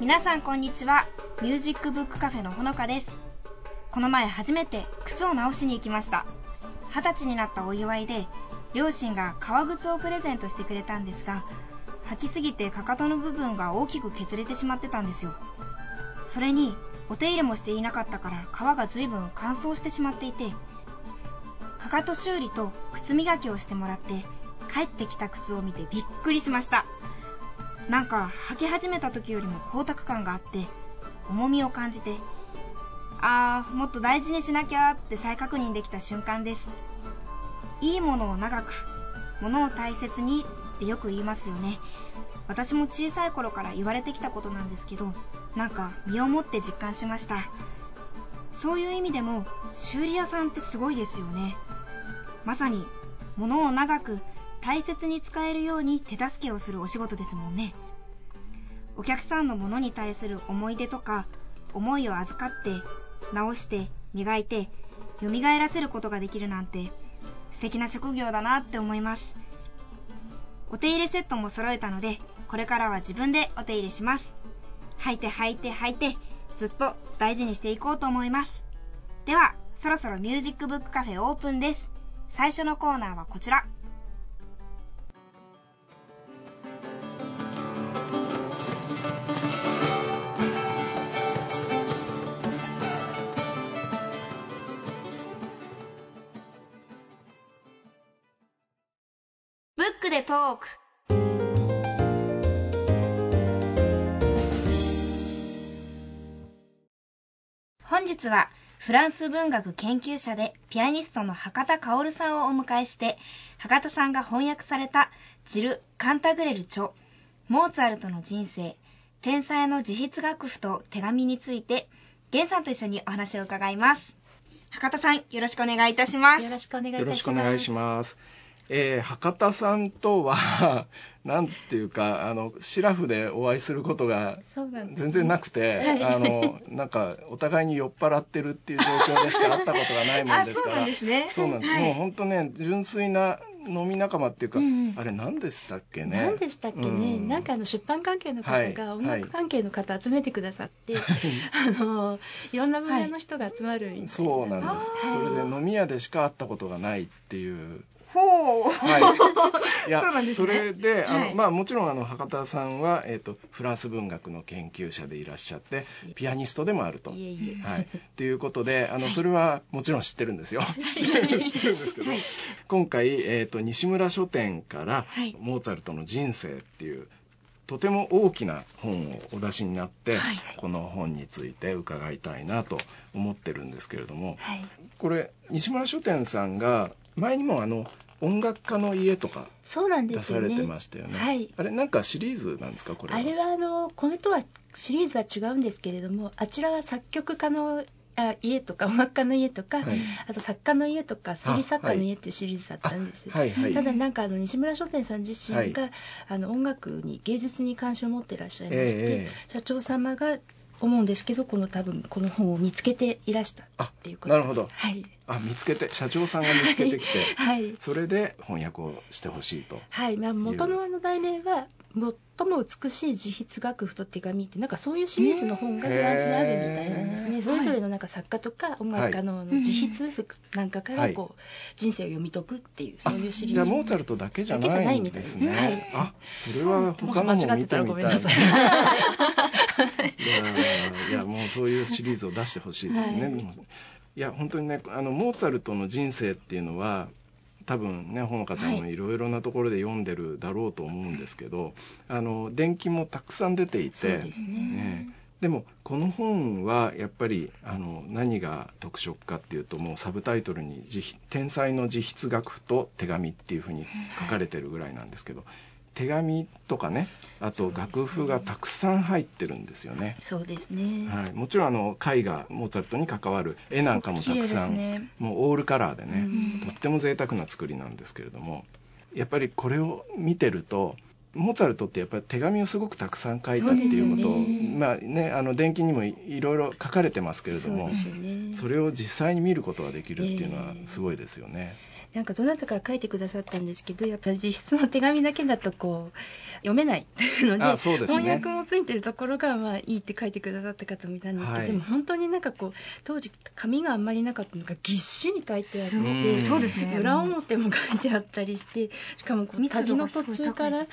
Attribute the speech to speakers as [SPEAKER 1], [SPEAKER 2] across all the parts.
[SPEAKER 1] 皆さんこんにちは。ミュージックブックカフェのほのかです。この前初めて靴を直しに行きました。二十歳になったお祝いで両親が革靴をプレゼントしてくれたんですが履きすぎてかかとの部分が大きく削れてしまってたんですよ。それにお手入れもしていなかったから皮が随分乾燥してしまっていてかかと修理と靴磨きをしてもらって帰ってきた靴を見てびっくりしました。なんか履き始めた時よりも光沢感があって重みを感じてあーもっと大事にしなきゃって再確認できた瞬間です。いいものを長くものを大切にってよく言いますよね。私も小さい頃から言われてきたことなんですけどなんか身をもって実感しました。そういう意味でも修理屋さんってすごいですよね。まさに物を長く大切に使えるように手助けをするお仕事ですもんね。お客さんのものに対する思い出とか思いを預かって直して磨いて蘇らせることができるなんて素敵な職業だなって思います。お手入れセットも揃えたのでこれからは自分でお手入れします。履いて履いて履いてずっと大事にしていこうと思います。ではそろそろミュージックブックカフェオープンです。最初のコーナーはこちら。トーク本日はフランス文学研究者でピアニストの博多薫さんをお迎えして博多さんが翻訳されたジル・カンタグレル著モーツァルトの人生天才の自筆楽譜と手紙について源さんと一緒にお話を伺います博多さんよろしくお願いいたします
[SPEAKER 2] よろしくお願いいたします。
[SPEAKER 3] よろしくお願いします。えー博多さんとは なんていうかあのシラフでお会いすることが。全然なくて、
[SPEAKER 2] はい。
[SPEAKER 3] あのなんかお互いに酔っ払ってるっていう状況でしか会ったことがないもんですから。
[SPEAKER 1] あそうなんですね。
[SPEAKER 3] もう本当ね純粋な飲み仲間っていうか、
[SPEAKER 2] うん。うん
[SPEAKER 3] あれ何でしたっけね？
[SPEAKER 2] 何でしたっけね、
[SPEAKER 3] うん。
[SPEAKER 2] なんかあの出版関係の
[SPEAKER 3] はい。
[SPEAKER 2] 方が音楽関係の方集めてくださって、あのいろんな分野の人が集まるみたいな、
[SPEAKER 3] そうなんです、
[SPEAKER 2] はい
[SPEAKER 3] それで飲み屋でしか会ったことがないっていう
[SPEAKER 1] ほう。
[SPEAKER 3] はい、いや
[SPEAKER 1] そうなんですね。
[SPEAKER 3] れであの、
[SPEAKER 1] はい。
[SPEAKER 3] まあ、もちろんあの博多さんは、えー、とフランス文学の研究者でいらっしゃってピアニストでもあると。
[SPEAKER 2] いえいえ、
[SPEAKER 3] はい、っていうことであのそれはもちろん知ってるんですよ。知ってる知ってるんですけど、今回、えー、と西村書店から、
[SPEAKER 1] はい。
[SPEAKER 3] モーツァルトの人生」っていうとても大きな本をお出しになって、
[SPEAKER 1] はい。
[SPEAKER 3] この本について伺いたいなと思ってるんですけれども、
[SPEAKER 2] はい、
[SPEAKER 3] これ西村書店さんが前にもあの音楽家の家とか
[SPEAKER 2] そうなんで
[SPEAKER 3] 出
[SPEAKER 2] すよね。
[SPEAKER 3] されてましたよね。
[SPEAKER 2] はい
[SPEAKER 3] あれなんかシリーズなんですかこれは？
[SPEAKER 2] あれはあのこれとはシリーズは違うんですけれどもあちらは作曲家のあ家とか音楽家の家とか、
[SPEAKER 3] はい
[SPEAKER 2] あと作家の家とか推理作家の家っていうシリーズだったんですよ。
[SPEAKER 3] はいはい。
[SPEAKER 2] ただなんかあの西村書店さん自身が、
[SPEAKER 3] は
[SPEAKER 2] あの音楽に芸術に関心を持ってらっしゃいまして、
[SPEAKER 3] ええ
[SPEAKER 2] 社長様が思うんですけどこの多分この本を見つけていらしたっていうこと。
[SPEAKER 3] なるほど。
[SPEAKER 2] はい。
[SPEAKER 3] あ見つけて社長さんが見つけてきて、
[SPEAKER 2] はい。
[SPEAKER 3] それで翻訳をしてほしいと。
[SPEAKER 2] はい、まあ、元のあの題名は「最も美しい自筆楽譜と手紙」ってなんかそういうシリーズの本がフランスにあるみたいなんですね。それぞれのなんか作家とか音楽家の自筆譜なんかからこう人生を読み解くっていうそういうシリーズ。
[SPEAKER 3] じゃあモーツァルトだけじゃな
[SPEAKER 2] ないいみたいです
[SPEAKER 3] んですね。
[SPEAKER 2] はい。
[SPEAKER 3] あそれは他の
[SPEAKER 2] もし間違ってたら
[SPEAKER 3] も見てみたい。
[SPEAKER 2] ごめんなさい
[SPEAKER 3] そういうシリーズを出してほしいですね。
[SPEAKER 2] はい。
[SPEAKER 3] いや本当にねあのモーツァルトの人生っていうのは多分ねほのかちゃんもい。ろいろなところで読んでるだろうと思うんですけど、あの伝記もたくさん出ていて
[SPEAKER 2] ね。
[SPEAKER 3] ねでもこの本はやっぱりあの何が特色かっていうともうサブタイトルに自筆「天才の自筆楽譜と手紙」っていうふうに書かれてるぐらいなんですけど、手紙とかねあと楽譜がたくさん入ってるんですよね。
[SPEAKER 2] そうですね。
[SPEAKER 3] はい、もちろんあの絵画モーツァルトに関わる絵なんかもたくさん、
[SPEAKER 1] ね、
[SPEAKER 3] もうオールカラーでね、
[SPEAKER 2] うん
[SPEAKER 3] とっても贅沢な作りなんですけれどもやっぱりこれを見てるとモーツァルトってやっぱり手紙をすごくたくさん書いたっていうこと
[SPEAKER 2] そうですよね
[SPEAKER 3] まあねあの伝記にもいいろいろ書かれてますけれども
[SPEAKER 2] そね。
[SPEAKER 3] それを実際に見ることができるっていうのは
[SPEAKER 2] ええ
[SPEAKER 3] すごいですよね。
[SPEAKER 2] なんかどなたか書いてくださったんですけどやっぱり実質の手紙だけだとこう読めないので
[SPEAKER 3] あそうですね。
[SPEAKER 2] 翻訳もついてるところがまあいいって書いてくださった方もいたんですけど、
[SPEAKER 3] はい。
[SPEAKER 2] でも本当になんかこう当時紙があんまりなかったのがぎっしり書いてあって
[SPEAKER 3] うん
[SPEAKER 1] そうですね。
[SPEAKER 2] 裏表も書いてあったりしてしかもこう旅の途中から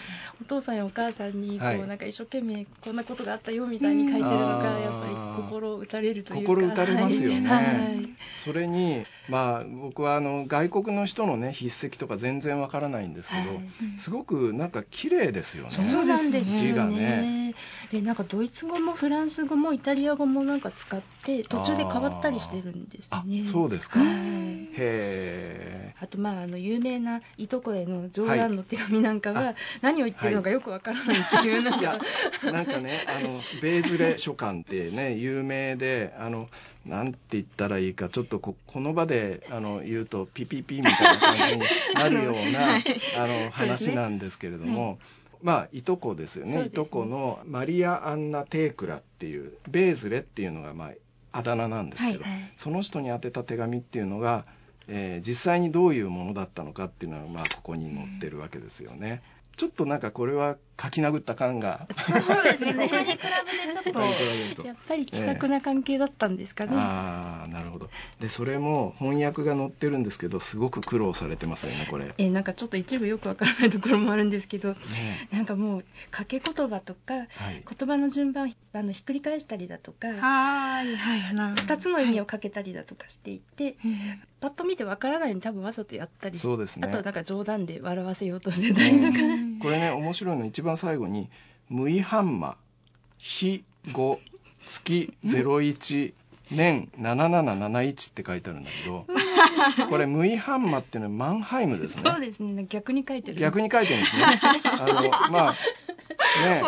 [SPEAKER 2] お父さんやお母さんにこう、
[SPEAKER 3] はい。
[SPEAKER 2] なんか一生懸命こんなことがあったよみたいに書いてるのが
[SPEAKER 3] うん
[SPEAKER 2] やっぱり心打たれるというか。
[SPEAKER 3] 心打たれますよね。
[SPEAKER 2] はいはい。
[SPEAKER 3] それにまあ僕はあの外国の人のね筆跡とか全然わからないんですけど、
[SPEAKER 2] はい
[SPEAKER 3] すごくなんか綺麗ですよね。
[SPEAKER 2] そうなんです
[SPEAKER 3] 字が
[SPEAKER 2] よね
[SPEAKER 3] ね。
[SPEAKER 2] でなんかドイツ語もフランス語もイタリア語もなんか使って途中で変わったりしてるんです
[SPEAKER 3] あ
[SPEAKER 2] ね。
[SPEAKER 3] そうですか。
[SPEAKER 2] はい
[SPEAKER 3] へえ。
[SPEAKER 2] あとまああの有名ないとこへの冗談の手紙なんかは、
[SPEAKER 3] はい
[SPEAKER 2] 何を言ってるのかよくわからないっていうなん
[SPEAKER 3] いなんかね、あの、ベーズレ書簡ってね、有名で、あの、なんて言ったらいいか、ちょっとここの場であの言うと、ピピピみたいな感じになるような、あの、話なんですけれども、まあ、いとこですよね。
[SPEAKER 2] ね。
[SPEAKER 3] いとこのマリア・アンナ・テークラっていう、ベーズレっていうのが、まあ、あだ名なんですけど、
[SPEAKER 2] はいはい。
[SPEAKER 3] その人に宛てた手紙っていうのが、えー実際にどういうものだったのかっていうのが、まあ、ここに載ってるわけですよね。ちょっとなんかこれは書き殴った感が。
[SPEAKER 1] そうですね。それに比べてちょっと
[SPEAKER 2] やっぱり気さくな関係だったんですかね。
[SPEAKER 3] ああなるほど。でそれも翻訳が載ってるんですけどすごく苦労されてますよねこれ、ね
[SPEAKER 2] えなんかちょっと一部よくわからないところもあるんですけど、なんかもう掛け言葉とか、
[SPEAKER 3] はい。
[SPEAKER 2] 言葉の順番をあのひっくり返したりだとか、
[SPEAKER 1] はーいはいなるほど。
[SPEAKER 2] 2つの意味をかけたりだとかしていて、パッと見てわからないように多分わざとやったりして
[SPEAKER 3] そうですね。
[SPEAKER 2] あとはなんか冗談で笑わせようとしてたりとか、
[SPEAKER 3] うんこれね面白いの。一番最後に「無違反マ日5月01年7771」って書いてあるんだけどこれ無違反マっていうのはマンハイムですね。
[SPEAKER 2] そうですね。逆に書いてる。
[SPEAKER 3] 逆に書いてるんですね。あのまあね。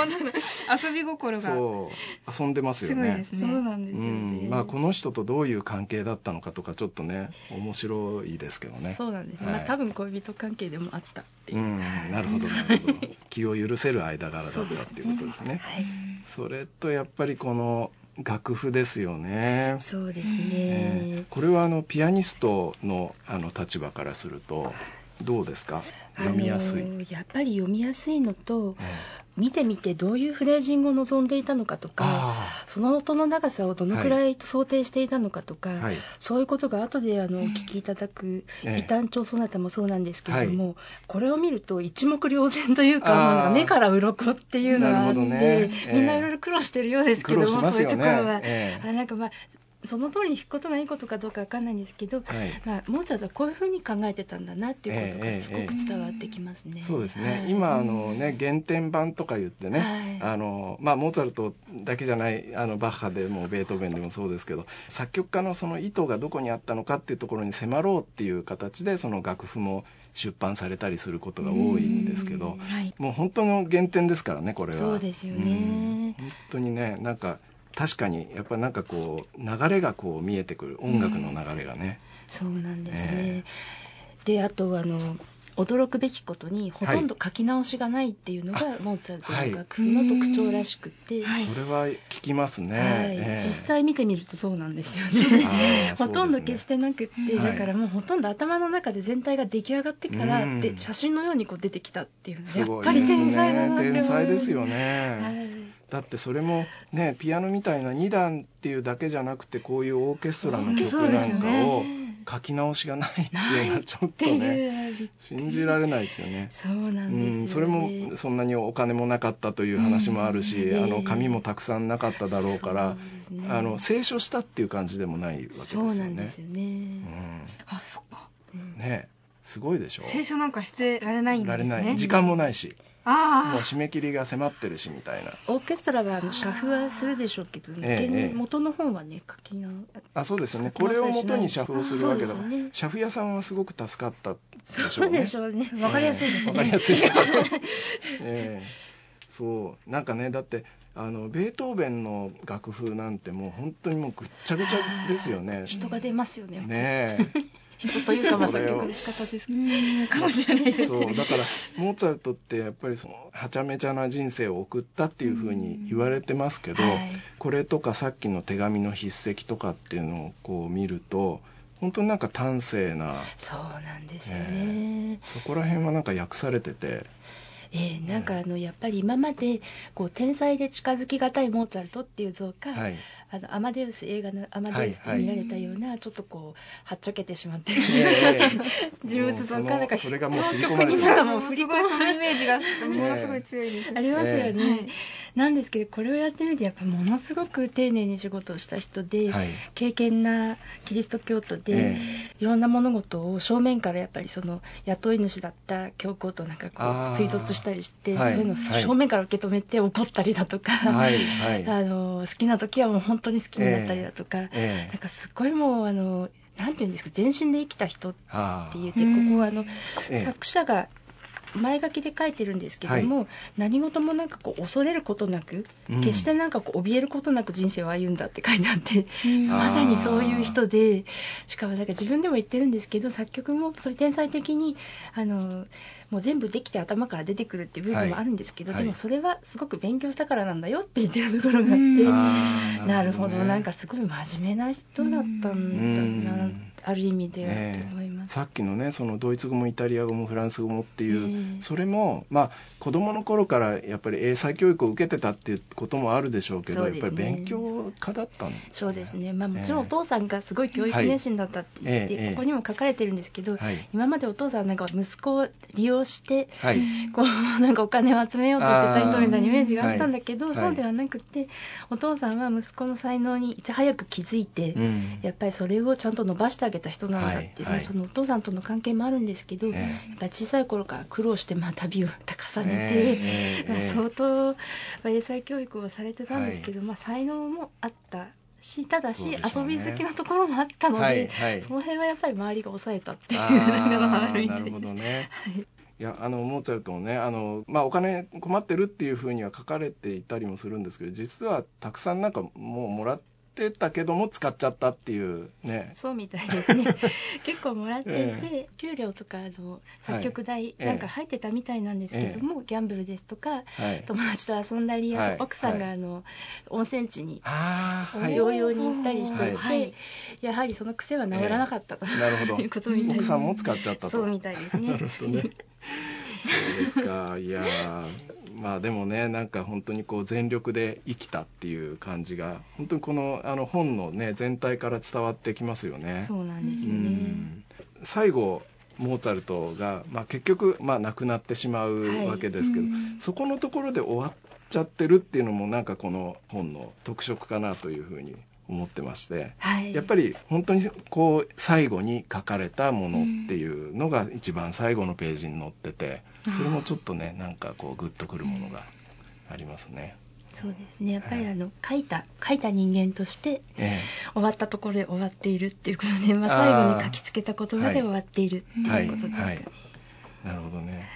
[SPEAKER 1] 遊び心が。
[SPEAKER 3] そう遊んでますよね。
[SPEAKER 1] すごいですね。
[SPEAKER 2] そうなんです
[SPEAKER 3] う
[SPEAKER 2] よね、
[SPEAKER 3] ん、まあこの人とどういう関係だったのかとかちょっとね面白いですけどね。
[SPEAKER 2] そうなんですね、
[SPEAKER 3] はい。
[SPEAKER 2] まあ多分恋人関係でもあったっていう。う、
[SPEAKER 3] ん。なるほどなるほど。気を許せる間柄だったっていうことですね。
[SPEAKER 2] はい。
[SPEAKER 3] それとやっぱりこの楽譜ですよね。
[SPEAKER 2] そうですね、
[SPEAKER 3] えーこれはあのピアニストのあの立場からするとどうですか？読みやすい、
[SPEAKER 2] あのやっぱり読みやすいのと
[SPEAKER 3] え
[SPEAKER 2] 見てみてどういうフレージングを望んでいたのかとか
[SPEAKER 3] あ
[SPEAKER 2] その音の長さをどのくらい想定していたのかとか、
[SPEAKER 3] はい。
[SPEAKER 2] そういうことが後であのお聞きいただく
[SPEAKER 3] ええ。
[SPEAKER 2] 異端調ソナタもそうなんですけれども、
[SPEAKER 3] は
[SPEAKER 2] これを見ると一目瞭然というかなんか目から鱗っていうのがあって、
[SPEAKER 3] ね。ええ。
[SPEAKER 2] みんないろいろ苦労してるようですけども、
[SPEAKER 3] ね。
[SPEAKER 2] そういうところは、
[SPEAKER 3] ええ。
[SPEAKER 2] あなんかまあその通りに弾くことがいいことかどうかわかんないんですけど、
[SPEAKER 3] はい。
[SPEAKER 2] まあ、モーツァルトはこういうふうに考えてたんだなっていうことがすごく伝わってきますね。
[SPEAKER 3] そうですね、
[SPEAKER 2] はい。
[SPEAKER 3] 今あのね原点版とか言ってね、
[SPEAKER 2] はい。
[SPEAKER 3] あのまあ、モーツァルトだけじゃないあのバッハでもベートーベンでもそうですけど作曲家のその意図がどこにあったのかっていうところに迫ろうっていう形でその楽譜も出版されたりすることが多いんですけど
[SPEAKER 2] うん。はい。
[SPEAKER 3] もう本当の原点ですからねこれは。
[SPEAKER 2] そうですよね。
[SPEAKER 3] うん。本当にねなんか確かにやっぱなんかこう流れがこう見えてくる。音楽の流れがね、
[SPEAKER 2] そうなんですね。
[SPEAKER 3] え
[SPEAKER 2] であとあの驚くべきことにほとんど書き直しがないっていうのが、モーツァルトの楽譜の特徴らしくて、はい。
[SPEAKER 3] それは聞きますね、ええ。
[SPEAKER 2] 実際見てみるとそうなんですよね。ほとんど消してなくって、
[SPEAKER 3] はい。
[SPEAKER 2] だからもうほとんど頭の中で全体が出来上がってから、
[SPEAKER 3] うん。
[SPEAKER 2] で写真のようにこう出てきたっていうの
[SPEAKER 3] す
[SPEAKER 2] やっぱり天才だなって思
[SPEAKER 3] ね
[SPEAKER 2] う。
[SPEAKER 3] 天才ですよ
[SPEAKER 2] は
[SPEAKER 3] ね、
[SPEAKER 2] い
[SPEAKER 3] だってそれもねピアノみたいな2段っていうだけじゃなくてこういうオーケストラの曲なんかを
[SPEAKER 2] ね。
[SPEAKER 3] 書き直しがないっていうのはちょっとね信じられないですよね。
[SPEAKER 2] そうなん
[SPEAKER 3] う
[SPEAKER 2] ですよ、ね。
[SPEAKER 3] ん、それもそんなにお金もなかったという話もあるし、
[SPEAKER 2] うん。
[SPEAKER 3] あの紙もたくさんなかっただろうから、
[SPEAKER 2] ね。
[SPEAKER 3] あの清書したっていう感じでもないわけですよね。
[SPEAKER 2] そうなんですよね、
[SPEAKER 3] うん。
[SPEAKER 1] あそっか。
[SPEAKER 2] うん。
[SPEAKER 3] ねすごいでしょ。
[SPEAKER 1] 聖書なんかしてられないんですね。
[SPEAKER 3] られない。時間もないし。
[SPEAKER 1] あ
[SPEAKER 3] もう締め切りが迫ってるしみたいな。
[SPEAKER 2] オーケストラはあの写譜はするでしょうけど、ね元の本はね書きな
[SPEAKER 3] あそうですよね。これを元に写譜をするわけだから
[SPEAKER 2] ね。
[SPEAKER 3] 写譜屋さんはすごく助かったでしょ
[SPEAKER 2] そうう
[SPEAKER 3] ね
[SPEAKER 2] でしょうね。
[SPEAKER 1] あわかりやすいですね。
[SPEAKER 3] わかりやすいです ええ。そう。なんかねだってあのベートーベンの楽譜なんてもう本当にもうぐっちゃぐちゃですよね。
[SPEAKER 2] 人が出ますよね
[SPEAKER 3] ね
[SPEAKER 2] 人というかまあ
[SPEAKER 3] それを
[SPEAKER 2] 作曲の仕方です。
[SPEAKER 1] う
[SPEAKER 2] ね
[SPEAKER 1] かもしれないです
[SPEAKER 3] そうだからモーツァルトってやっぱりそのはちゃめちゃな人生を送ったっていうふうに言われてますけど、
[SPEAKER 2] はい。
[SPEAKER 3] これとかさっきの手紙の筆跡とかっていうのをこう見ると本当になんか端正な
[SPEAKER 2] そうなんですよね、
[SPEAKER 3] そこら辺はなんか訳されてて。
[SPEAKER 2] ええなんかあのやっぱり今までこう天才で近づきがたいモーツァルトっていう像か、
[SPEAKER 3] はい
[SPEAKER 2] あのアマデウス映画のアマデウスで
[SPEAKER 3] はいはい
[SPEAKER 2] 見られたような、ちょっとこうはっちゃけてしまって。る、
[SPEAKER 3] ええ
[SPEAKER 2] 人物像かなんか
[SPEAKER 3] それがもう刷り込まれてる。
[SPEAKER 2] なんかもう
[SPEAKER 1] 振り込むイメージがものすごい強いです
[SPEAKER 2] ありますよね、
[SPEAKER 1] え
[SPEAKER 2] なんですけどこれをやってみてやっぱものすごく丁寧に仕事をした人で、
[SPEAKER 3] はい。
[SPEAKER 2] 敬虔なキリスト教徒で、
[SPEAKER 3] え
[SPEAKER 2] いろんな物事を正面からやっぱりその雇い主だった教皇となんかこう追突したりして、
[SPEAKER 3] はい。
[SPEAKER 2] そういうのを
[SPEAKER 3] はい。
[SPEAKER 2] 正面から受け止めて怒ったりだとか、
[SPEAKER 3] はいはい。
[SPEAKER 2] あの好きな時はもう本当に好きになったりだとか、
[SPEAKER 3] ええ
[SPEAKER 2] なんかすごいもうあのなんていうんですか全身で生きた人って
[SPEAKER 3] はあ
[SPEAKER 2] 言って
[SPEAKER 1] うん。
[SPEAKER 2] ここはあの、
[SPEAKER 3] ええ。
[SPEAKER 2] 作者が前書きで書いてるんですけども、何事もなんかこう恐れることなく、
[SPEAKER 3] うん。
[SPEAKER 2] 決してなんかこう怯えることなく人生を歩んだって書いてあって、
[SPEAKER 1] うん。
[SPEAKER 2] まさにそういう人でしかもなんか自分でも言ってるんですけど作曲もそういう天才的にあのもう全部できて頭から出てくるっていう部分もあるんですけど、
[SPEAKER 3] はい。
[SPEAKER 2] でもそれはすごく勉強したからなんだよって言って るところがあって、なるほど
[SPEAKER 3] ね。
[SPEAKER 2] なんかすごい真面目な人だったんだな、
[SPEAKER 3] うん
[SPEAKER 2] ある意味では
[SPEAKER 3] ええ
[SPEAKER 2] と思います。
[SPEAKER 3] さっきのねそのドイツ語もイタリア語もフランス語もっていう、
[SPEAKER 2] ええ。
[SPEAKER 3] それもまあ子供の頃からやっぱり英才教育を受けてたっていうこともあるでしょうけど
[SPEAKER 2] ね。
[SPEAKER 3] やっぱり勉強家だったんです、ね、
[SPEAKER 2] そうですね、まあ、もちろん
[SPEAKER 3] ええ。
[SPEAKER 2] お父さんがすごい教育熱心だったって言って、
[SPEAKER 3] はい。ええ
[SPEAKER 2] ここにも書かれてるんですけど、
[SPEAKER 3] はい。
[SPEAKER 2] 今までお父さんなんか息子を利用して、
[SPEAKER 3] はい。
[SPEAKER 2] こう なんかお金を集めようとしてた人みたいなイメージがあったんだけど、
[SPEAKER 3] はい。
[SPEAKER 2] そうではなくてお父さんは息子の才能にいち早く気づいて、
[SPEAKER 3] うん。
[SPEAKER 2] やっぱりそれをちゃんと伸ばしてあげた人なんだっていう、
[SPEAKER 3] はい。はい。
[SPEAKER 2] そのお父さんとの関係もあるんですけど、
[SPEAKER 3] ええ。
[SPEAKER 2] やっぱり小さい頃から苦労してまあ旅を重ねて、
[SPEAKER 3] ええ。
[SPEAKER 2] まあ
[SPEAKER 3] ええ。
[SPEAKER 2] 相当まあ英才教育をされてたんですけど、まあ、才能もあったしただし、
[SPEAKER 3] ね。
[SPEAKER 2] 遊び好きなところもあったので、
[SPEAKER 3] はい。はい。
[SPEAKER 2] その辺はやっぱり周りが抑えたっていう
[SPEAKER 3] あ
[SPEAKER 2] のがあ
[SPEAKER 3] ー
[SPEAKER 2] るみたです。
[SPEAKER 3] ないるほどね。
[SPEAKER 2] はい
[SPEAKER 3] いやあのモーツァルトもねあの、まあ、お金困ってるっていうふうには書かれていたりもするんですけど実はたくさんなんかもうもらってたけども使っちゃったっていうね。
[SPEAKER 2] そうみたいですね。結構もらっていて、
[SPEAKER 3] え
[SPEAKER 2] 給料とかあの作曲代
[SPEAKER 3] ええ。
[SPEAKER 2] なんか入ってたみたいなんですけども、ギャンブルですとか
[SPEAKER 3] はい。
[SPEAKER 2] 友達と遊んだり、
[SPEAKER 3] はい。
[SPEAKER 2] 奥さんが
[SPEAKER 3] は
[SPEAKER 2] あの、温泉地に療養に行ったりしてい。て、
[SPEAKER 1] はい。
[SPEAKER 2] やはりその癖は治らなかったと、
[SPEAKER 3] なるほど。
[SPEAKER 2] いうことみたいです
[SPEAKER 3] 奥さんも使っちゃったと。
[SPEAKER 2] そうみたいですね。
[SPEAKER 3] なるほどね。そうですか。いやーまあでもねなんか本当にこう全力で生きたっていう感じが本当にこのあの本のね全体から伝わってきますよね。
[SPEAKER 2] そうなんですよね、
[SPEAKER 3] うん。最後モーツァルトが、まあ、結局、まあ、亡くなってしまう
[SPEAKER 2] はい。
[SPEAKER 3] わけですけど、
[SPEAKER 1] うん。
[SPEAKER 3] そこのところで終わっちゃってるっていうのもなんかこの本の特色かなというふうに思ってまして、
[SPEAKER 2] はい。
[SPEAKER 3] やっぱり本当にこう最後に書かれたものっていうのが一番最後のページに載ってて、それもちょっとねなんかこうグッとくるものがありますね。
[SPEAKER 2] そうですね。やっぱりあの書いた書いた人間として
[SPEAKER 3] え
[SPEAKER 2] 終わったところで終わっているっていうことで、まあ、最後に書きつけた言葉で終わっているって
[SPEAKER 3] い
[SPEAKER 2] いうことですかね、
[SPEAKER 3] はい。なるほどね。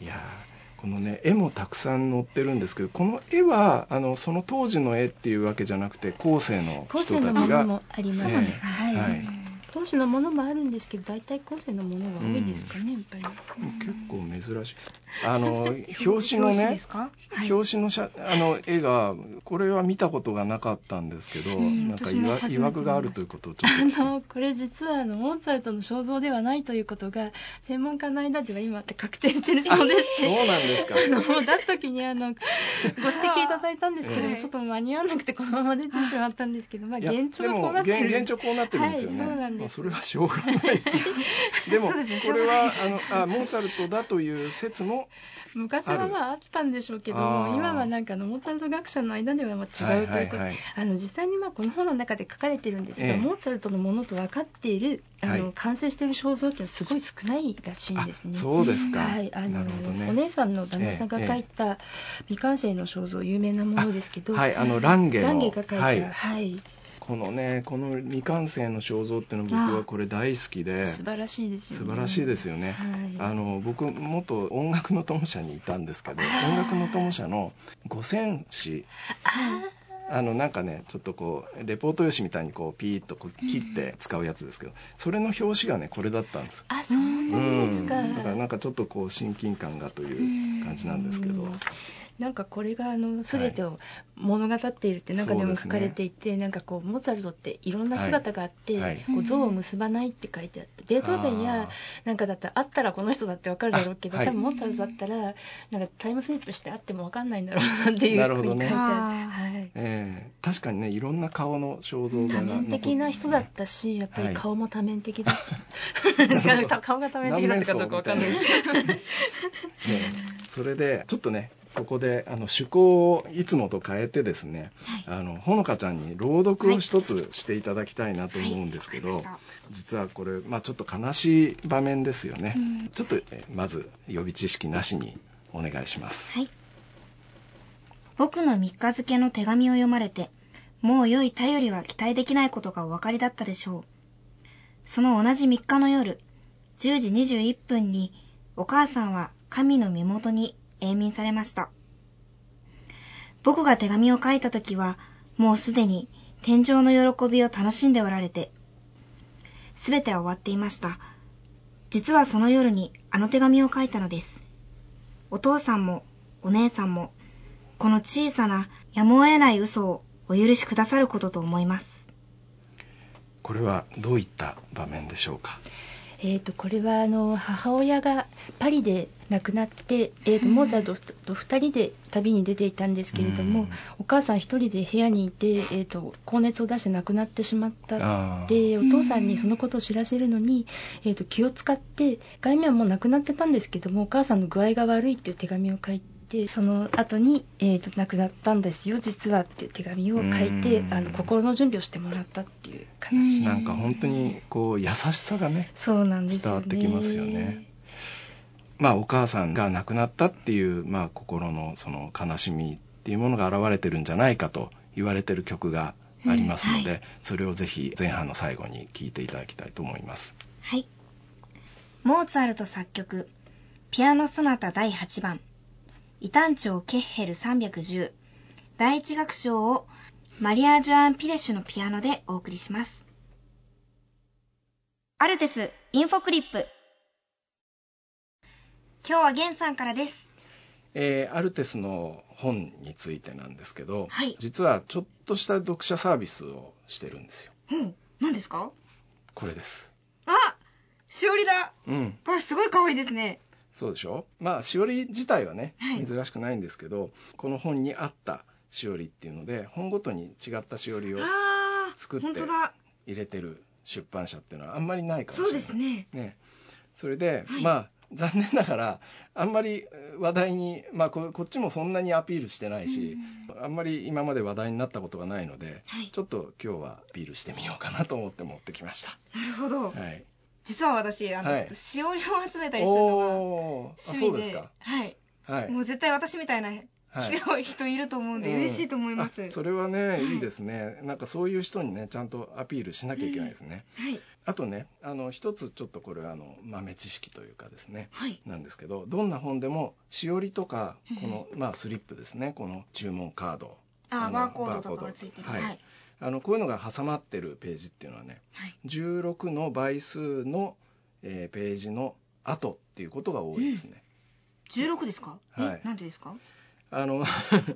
[SPEAKER 3] いやーこのね絵もたくさん載ってるんですけどこの絵はあのその当時の絵っていうわけじゃなくて後世の
[SPEAKER 2] 後
[SPEAKER 3] 人
[SPEAKER 2] 世のもの
[SPEAKER 3] たちが
[SPEAKER 2] もありますね、
[SPEAKER 3] ええ。
[SPEAKER 2] はい、
[SPEAKER 3] はい
[SPEAKER 2] 当時のものもあるんですけど大体後世のものが多いですかね、やっぱり。
[SPEAKER 3] 結構珍しい。あの表紙のね表紙の写あの絵がこれは見たことがなかったんですけど、
[SPEAKER 1] うん
[SPEAKER 3] なんかいわくがあるということをちょっと。
[SPEAKER 2] あのこれ実はあのモーツァルトの肖像ではないということが専門家の間では今って確定してるそうです。
[SPEAKER 3] そうなんですか。
[SPEAKER 2] あの出す時にあのご指摘いただいたんですけども、
[SPEAKER 1] ええ。
[SPEAKER 2] ちょっと間に合わなくてこのまま出てしまったんですけど、まあ、現状こうなってる
[SPEAKER 3] 現現状こうなってるんですよね、
[SPEAKER 2] はい、そうなん
[SPEAKER 3] まあ。それはしょうがない。でもこれはあのあモーツァルトだという説も
[SPEAKER 2] 昔はまああったんでしょうけども今はなんかあのモーツァルト学者の間ではまあ違うということ、
[SPEAKER 3] はいはいはい。
[SPEAKER 2] あの実際にまあこの本の中で書かれてるんですが、
[SPEAKER 3] ええ。
[SPEAKER 2] モーツァルトのものと分かっているあの、
[SPEAKER 3] はい。
[SPEAKER 2] 完成している肖像っていうのはすごい少ないらしいんですね。
[SPEAKER 3] あそうですか、
[SPEAKER 2] はい、あの
[SPEAKER 3] ね。
[SPEAKER 2] お姉さんの旦那さんが書いた未完成の肖像有名なものですけど、
[SPEAKER 3] はい。あのランゲの。
[SPEAKER 2] ランゲが書いた、
[SPEAKER 3] は
[SPEAKER 2] はいい、
[SPEAKER 3] このねこの未完成の肖像っていうのは僕はこれ大好きで
[SPEAKER 2] 素晴らしいですよね。
[SPEAKER 3] 素晴らしいですよね、
[SPEAKER 2] はい。
[SPEAKER 3] あの僕元音楽の友社にいたんですけど音楽の友社の五線紙
[SPEAKER 2] あ
[SPEAKER 3] あのなんかねちょっとこうレポート用紙みたいにこうピーッとこう切って使うやつですけどそれの表紙がねこれだったんです
[SPEAKER 2] あ、そうなんですか。
[SPEAKER 3] うん。だからなんかちょっとこう親近感がという感じなんですけど、
[SPEAKER 2] うん。なんかこれがあの全てを物語っているって中でも書かれていて、なんかこうモーツァルトっていろんな姿があって、
[SPEAKER 3] はい。はい
[SPEAKER 2] こう像を結ばないって書いてあってベートーベンやなんかだったらあったらこの人だってわかるだろうけど、多分モーツァルトだったらなんかタイムスリップしてあってもわかんないんだろうなっていうふうに書いてあって、はい、
[SPEAKER 3] えー確かにねいろんな顔の肖像画が
[SPEAKER 2] 多面的な人だったしやっぱり顔も多面的だ。った、顔が多面的だったかどうかわかんないですけど。
[SPEAKER 3] ね。それでちょっとねここであの趣向をいつもと変えてですね、あのほのかちゃんに朗読を一つしていただきたいなと思うんですけど、
[SPEAKER 1] はい。わかりま
[SPEAKER 3] 実はこれ、まあ、ちょっと悲しい場面ですよね、
[SPEAKER 2] うん。
[SPEAKER 3] ちょっとえまず予備知識なしにお願いします、
[SPEAKER 1] はい。僕の三日付の手紙を読まれて、もう良い頼りは期待できないことがお分かりだったでしょう。その同じ3日の夜、10時21分に、お母さんは神の身元に永眠されました。僕が手紙を書いた時は、もうすでに天上の喜びを楽しんでおられて、すべては終わっていました。実はその夜にあの手紙を書いたのです。お父さんもお姉さんも、この小さなやむを得ない嘘をお許しくださることと思います。
[SPEAKER 3] これはどういった場面でしょうか？
[SPEAKER 2] えー、とこれはあの母親がパリで亡くなって、えー、とモーツァルトと2人で旅に出ていたんですけれども、
[SPEAKER 3] うん。
[SPEAKER 2] お母さん1人で部屋にいて、えー、と高熱を出して亡くなってしまった。でお父さんにそのことを知らせるのに、えー、と気を使って外見はもう亡くなってたんですけどもお母さんの具合が悪いっていう手紙を書いてその後に、えー、と亡くなったんですよ実はっていう手紙を書いて
[SPEAKER 3] うん。
[SPEAKER 2] あの心の準備をしてもらったっていう話、
[SPEAKER 3] なんか本当にこう優しさがね
[SPEAKER 2] そうなんですよね。
[SPEAKER 3] 伝わってきますよね。まあお母さんが亡くなったっていう、まあ、心のその悲しみっていうものが現れてるんじゃないかと言われてる曲がありますので、
[SPEAKER 1] うん。は
[SPEAKER 3] それをぜひ前半の最後に聴いていただきたいと思います。
[SPEAKER 1] はい。モーツァルト作曲、ピアノソナタ第8番、異端調ケッヘル310、第一楽章をマリア・ジョアン・ピレシュのピアノでお送りします。アルテス・インフォクリップ。今日はゲンさんからです。
[SPEAKER 3] えーアルテスの本についてなんですけど、
[SPEAKER 1] はい
[SPEAKER 3] 実はちょっとした読者サービスをしてるんですよ。
[SPEAKER 1] うん、何ですか？
[SPEAKER 3] これです。
[SPEAKER 1] あしおりだ
[SPEAKER 3] うん。
[SPEAKER 1] わ、すごい可愛いですね。
[SPEAKER 3] そうでしょ？まあしおり自体はね
[SPEAKER 1] はい
[SPEAKER 3] 珍しくないんですけど、この本に合ったしおりっていうので本ごとに違ったしおりを
[SPEAKER 1] ああ、
[SPEAKER 3] 作って。入れてる出版社っていうのはあんまりないかもしれ
[SPEAKER 1] そう
[SPEAKER 3] ない
[SPEAKER 1] ですね。
[SPEAKER 3] ねそれで、
[SPEAKER 1] はい
[SPEAKER 3] まあ残念ながらあんまりえー話題に、まあ、ここっちもそんなにアピールしてないし、あんまり今まで話題になったことがないので、
[SPEAKER 1] はい
[SPEAKER 3] ちょっと今日はアピールしてみようかなと思って持ってきました。
[SPEAKER 1] なるほど。
[SPEAKER 3] はい、
[SPEAKER 1] 実は私、あの、
[SPEAKER 3] はい
[SPEAKER 1] ちょっとしおりを集めたりするのが趣味で、
[SPEAKER 3] で。
[SPEAKER 1] はい。
[SPEAKER 3] はい。
[SPEAKER 1] もう絶対私みたいな
[SPEAKER 3] はい
[SPEAKER 1] 人,、人いると思うんで、
[SPEAKER 3] うん
[SPEAKER 1] 嬉しいと思います。
[SPEAKER 3] あそれはね、
[SPEAKER 1] い
[SPEAKER 3] いいですね。なんかそういう人にね、ちゃんとアピールしなきゃいけないですね。
[SPEAKER 1] はい。
[SPEAKER 3] あとね、あの一つちょっとこれはあの豆知識というかですね。
[SPEAKER 1] はい。
[SPEAKER 3] なんですけど、どんな本でもしおりとかこのまあスリップですね。この注文カード。
[SPEAKER 1] あ、
[SPEAKER 3] の
[SPEAKER 1] バーコードとかがついてる。
[SPEAKER 3] バーコード
[SPEAKER 1] はい。
[SPEAKER 3] あのこういうのが挟まってるページっていうのはね、
[SPEAKER 1] はい。
[SPEAKER 3] 16の倍数の、えーページの後っていうことが多いですね。
[SPEAKER 1] 16ですか？
[SPEAKER 3] はい。
[SPEAKER 1] え、なんでですか？
[SPEAKER 3] あの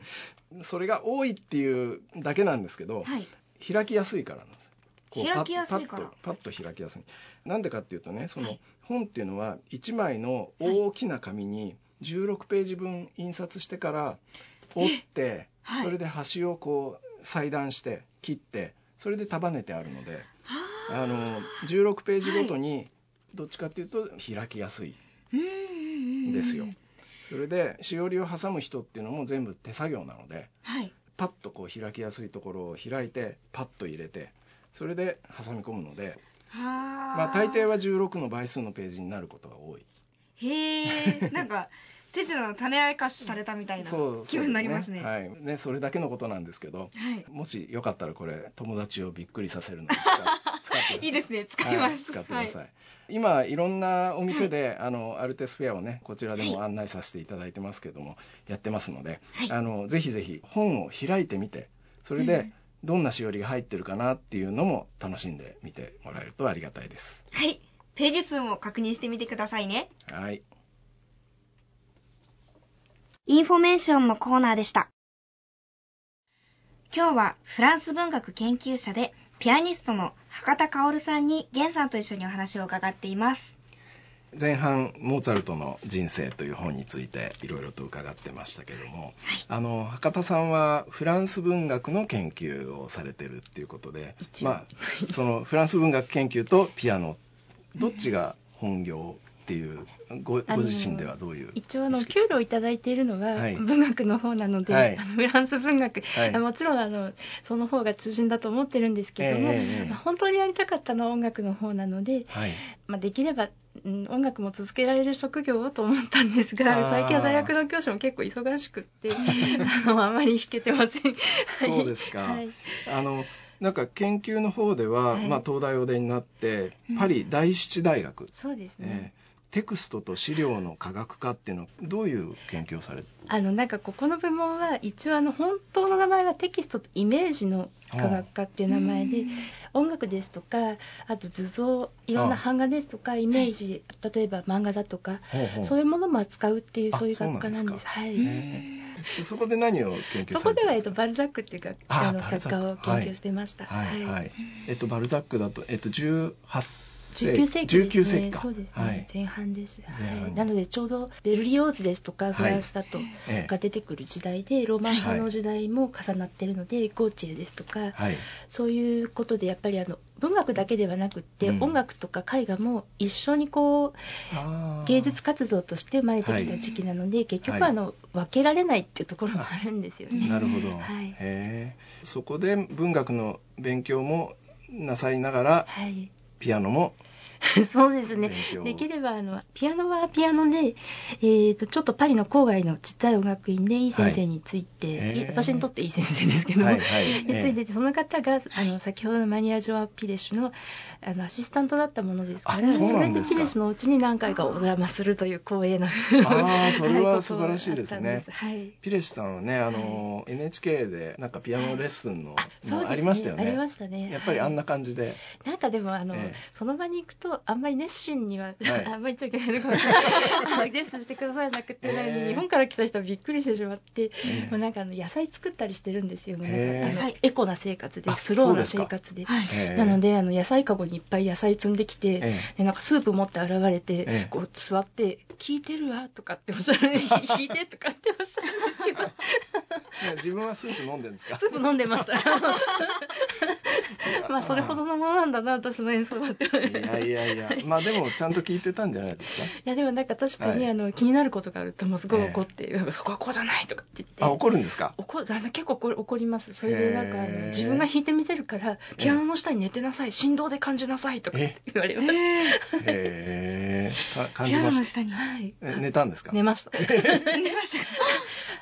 [SPEAKER 3] それが多いっていうだけなんですけど、
[SPEAKER 1] はい。
[SPEAKER 3] 開きやすいからなんです。
[SPEAKER 1] 開きやすいから。
[SPEAKER 3] パッと開きやすい。なんでかっていうとねその、
[SPEAKER 1] はい。
[SPEAKER 3] 本っていうのは1枚の大きな紙に16ページ分印刷してから折って、
[SPEAKER 1] はい。
[SPEAKER 3] それで端をこう裁断して切ってそれで束ねてあるので
[SPEAKER 1] は
[SPEAKER 3] あの16ページごとにどっちかっていうと開きやすいんですよ。それでしおりを挟む人っていうのも全部手作業なので、
[SPEAKER 1] はい。
[SPEAKER 3] パッとこう開きやすいところを開いてパッと入れてそれで挟み込むので、
[SPEAKER 1] は
[SPEAKER 3] まあ、大抵は16の倍数のページになることが多い。
[SPEAKER 1] へえ、なんか、手品の種明かしされたみたいな気分になりますね。
[SPEAKER 3] はい、ねそれだけのことなんですけど、
[SPEAKER 1] はい。
[SPEAKER 3] もしよかったらこれ友達をびっくりさせるのに使 使って
[SPEAKER 1] い。いですね、使います。
[SPEAKER 3] はい、使ってください、
[SPEAKER 1] はい。
[SPEAKER 3] 今いろんなお店で、あのアルテスフェアをねこちらでも案内させていただいてますけども、やってますので、あのぜひぜひ本を開いてみてそれでどんなしおりが入ってるかなっていうのも楽しんでみてもらえるとありがたいです。
[SPEAKER 1] はい。ページ数も確認してみてくださいね。
[SPEAKER 3] はい
[SPEAKER 1] インフォメーションのコーナーでした。今日はフランス文学研究者でピアニストの博多薫さんに源さんと一緒にお話を伺っています。
[SPEAKER 3] 前半モーツァルトの人生という本についていろいろと伺ってましたけども、あの博多さんはフランス文学の研究をされてるっていうことでまあそのフランス文学研究とピアノどっちが本業っていうごご自身ではどういう
[SPEAKER 2] 一応あの給料いただいているのは
[SPEAKER 3] はい。
[SPEAKER 2] 文学の方なので、
[SPEAKER 3] はい。
[SPEAKER 2] あのフランス文学、
[SPEAKER 3] はい。
[SPEAKER 2] あもちろんあのその方が中心だと思ってるんですけども、
[SPEAKER 3] ええええ。
[SPEAKER 2] まあ本当にやりたかったのは音楽の方なので、
[SPEAKER 3] はい。
[SPEAKER 2] まあ、できれば、うん、音楽も続けられる職業をと思ったんですが最近は大学の教師も結構忙しくって あのあまり弾けてません。
[SPEAKER 3] そうですか、
[SPEAKER 2] はい。
[SPEAKER 3] あのなんか研究の方では、
[SPEAKER 2] はい。
[SPEAKER 3] まあ、東大お出になって
[SPEAKER 2] うん。
[SPEAKER 3] パリ第七大学、
[SPEAKER 2] そうですね、
[SPEAKER 3] えーテクストと資料の科学化っていうのはどういう研究をされて？
[SPEAKER 2] あのなんかここの部門は一応あの本当の名前はテキストとイメージの科学科っていう名前で音楽ですとかあと図像いろんな版画ですとかイメージ例えば漫画だとかそういうものも扱うっていう
[SPEAKER 3] あ
[SPEAKER 2] そういう学科なんです。はい。
[SPEAKER 3] そこで何を研究
[SPEAKER 2] そこではえっとバルザックっていうか
[SPEAKER 3] あ
[SPEAKER 2] あの作家を研究してました。
[SPEAKER 3] はいはい、えっとバルザックだとえっと18世
[SPEAKER 2] 19世紀ですね。
[SPEAKER 3] 19世紀か。
[SPEAKER 2] そうですね、
[SPEAKER 3] はい。
[SPEAKER 2] 前半です、はい。なのでちょうどベルリオーズですとかフランスだと、
[SPEAKER 3] ええ
[SPEAKER 2] が出てくる時代でロマン派の時代も重なってるので、ゴーチエですとか、
[SPEAKER 3] はい。
[SPEAKER 2] そういうことでやっぱりあの文学だけではなくって、
[SPEAKER 3] うん。
[SPEAKER 2] 音楽とか絵画も一緒にこう芸術活動として生まれてきた時期なので、結局はあの、分けられないっていうところもあるんですよね。
[SPEAKER 3] なるほど、
[SPEAKER 2] はい。
[SPEAKER 3] へえそこで文学の勉強もなさりながら
[SPEAKER 2] はい
[SPEAKER 3] ピアノも
[SPEAKER 2] そうですね。できればあのピアノはピアノで、えー、とちょっとパリの郊外のちっちゃい音楽院でいい先生について、
[SPEAKER 3] へー。
[SPEAKER 2] い私にとっていい先生ですけども、
[SPEAKER 3] はいはい。
[SPEAKER 2] についててその方があの先ほどのマニア・ジョア・ピレシュのあのアシスタントだったものですから
[SPEAKER 3] あそ
[SPEAKER 2] れでピレシュのうちに何回かおドラマするという光栄な
[SPEAKER 3] ああそれは 素晴らしい
[SPEAKER 2] い
[SPEAKER 3] ですね。
[SPEAKER 2] はい。
[SPEAKER 3] ピレシさんはねあの、NHK でなんかピアノレッスンの、ありましたよね。
[SPEAKER 2] ありましたね。
[SPEAKER 3] やっぱりあんな感じで、
[SPEAKER 2] なんかでもあの、
[SPEAKER 3] ええ。
[SPEAKER 2] その場に行くとあんまり熱心には、
[SPEAKER 3] はい。
[SPEAKER 2] あんまり言っちゃいけない。のかもしれないあのレッスンしてくださいなくて、
[SPEAKER 3] ええ
[SPEAKER 2] 日本から来た人はびっくりしてしまって、
[SPEAKER 3] ええ
[SPEAKER 2] もうなんかあの野菜作ったりしてるんですよもうなん。かエコな生活で
[SPEAKER 3] あ
[SPEAKER 2] スローな生活で。
[SPEAKER 3] ええ
[SPEAKER 2] なのであの野菜かごにいっぱい野菜積んできて、
[SPEAKER 3] え
[SPEAKER 2] でなんかスープ持って現れて、
[SPEAKER 3] ええ。
[SPEAKER 2] こう座って「聞いてるわ」とかっておっしゃる。聞いて」とかっておっしゃる。んですけど
[SPEAKER 3] え自分はスープ飲んでるんですか？
[SPEAKER 2] スープ飲んでました まあそれほどのものなんだな私の演奏はって
[SPEAKER 3] いやいやいや。まあでもちゃんと聞いてたんじゃないですか？
[SPEAKER 2] いやでもなんか確かに、
[SPEAKER 3] はい。
[SPEAKER 2] あの気になることがあるともうすごい怒って、なんかそこはこうじゃないとかって言って。
[SPEAKER 3] あ怒るんですか？
[SPEAKER 2] 怒結構怒ります。それでなんかあ
[SPEAKER 3] へー
[SPEAKER 2] の自分が弾いてみせるからピアノの下に寝てなさい振動で感じなさいとかって言われました、
[SPEAKER 3] へえ。か感
[SPEAKER 1] ピアノ
[SPEAKER 3] じまし
[SPEAKER 1] の下に。
[SPEAKER 2] はい。
[SPEAKER 3] 寝たんですか？
[SPEAKER 2] 寝ました。
[SPEAKER 1] 寝ました。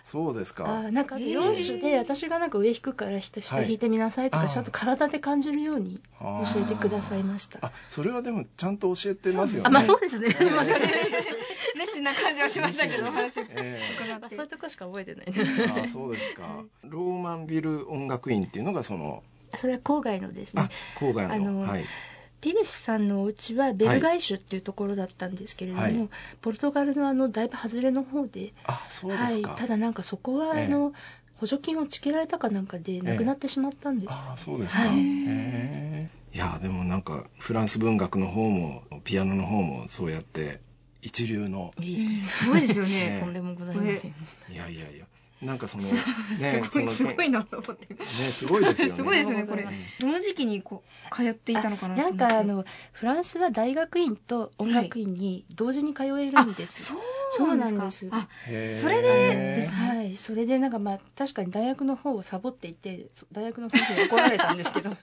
[SPEAKER 3] そうですか。
[SPEAKER 2] あーなんか4種で私がなんか上弾くから下下弾いてみなさいとか、
[SPEAKER 3] はい
[SPEAKER 2] ちゃんと体で感じるように教えてくださいました。
[SPEAKER 3] あそれはでもちゃんと教えてますよね。
[SPEAKER 2] あまあそうですね。すいません
[SPEAKER 1] 熱心な感じはしましたけど、お話を
[SPEAKER 3] え
[SPEAKER 1] 伺って
[SPEAKER 2] そういう。とこしか覚えてない。
[SPEAKER 3] えあそうですか。ローマンビル音楽院っていうのがその
[SPEAKER 2] それは郊外のですね。
[SPEAKER 3] あ郊外の
[SPEAKER 2] あの
[SPEAKER 3] はい。
[SPEAKER 2] ピレシさんのお家はベルガイ州っていうところだったんですけれども、
[SPEAKER 3] はい。
[SPEAKER 2] ポルトガルのあのだいぶ外れの方で。
[SPEAKER 3] あそうで
[SPEAKER 2] はい、ただなんかそこはあ
[SPEAKER 3] ええ。
[SPEAKER 2] の、補助金をつけられたかなんかで亡くなってしまったんです。よ、
[SPEAKER 3] あそうですか、
[SPEAKER 2] はい。
[SPEAKER 3] へえいやでもなんかフランス文学の方もピアノの方もそうやって一流の。
[SPEAKER 1] すごいですよ
[SPEAKER 3] ね。
[SPEAKER 1] ね。
[SPEAKER 2] とんでもございません、
[SPEAKER 3] いやいやいやなんかその
[SPEAKER 1] ねすごいすごいなと思って。ね
[SPEAKER 3] すごいですよね。
[SPEAKER 1] すごいですねこれ。どの時期にこう通っていたのかな
[SPEAKER 2] なんかあのフランスは大学院と音楽院に同時に通えるんです、
[SPEAKER 1] はい、そうなんです。あそれでですね。
[SPEAKER 2] はいそれでなんかまあ確かに大学の方をサボっていて大学の先生に怒られたんですけど。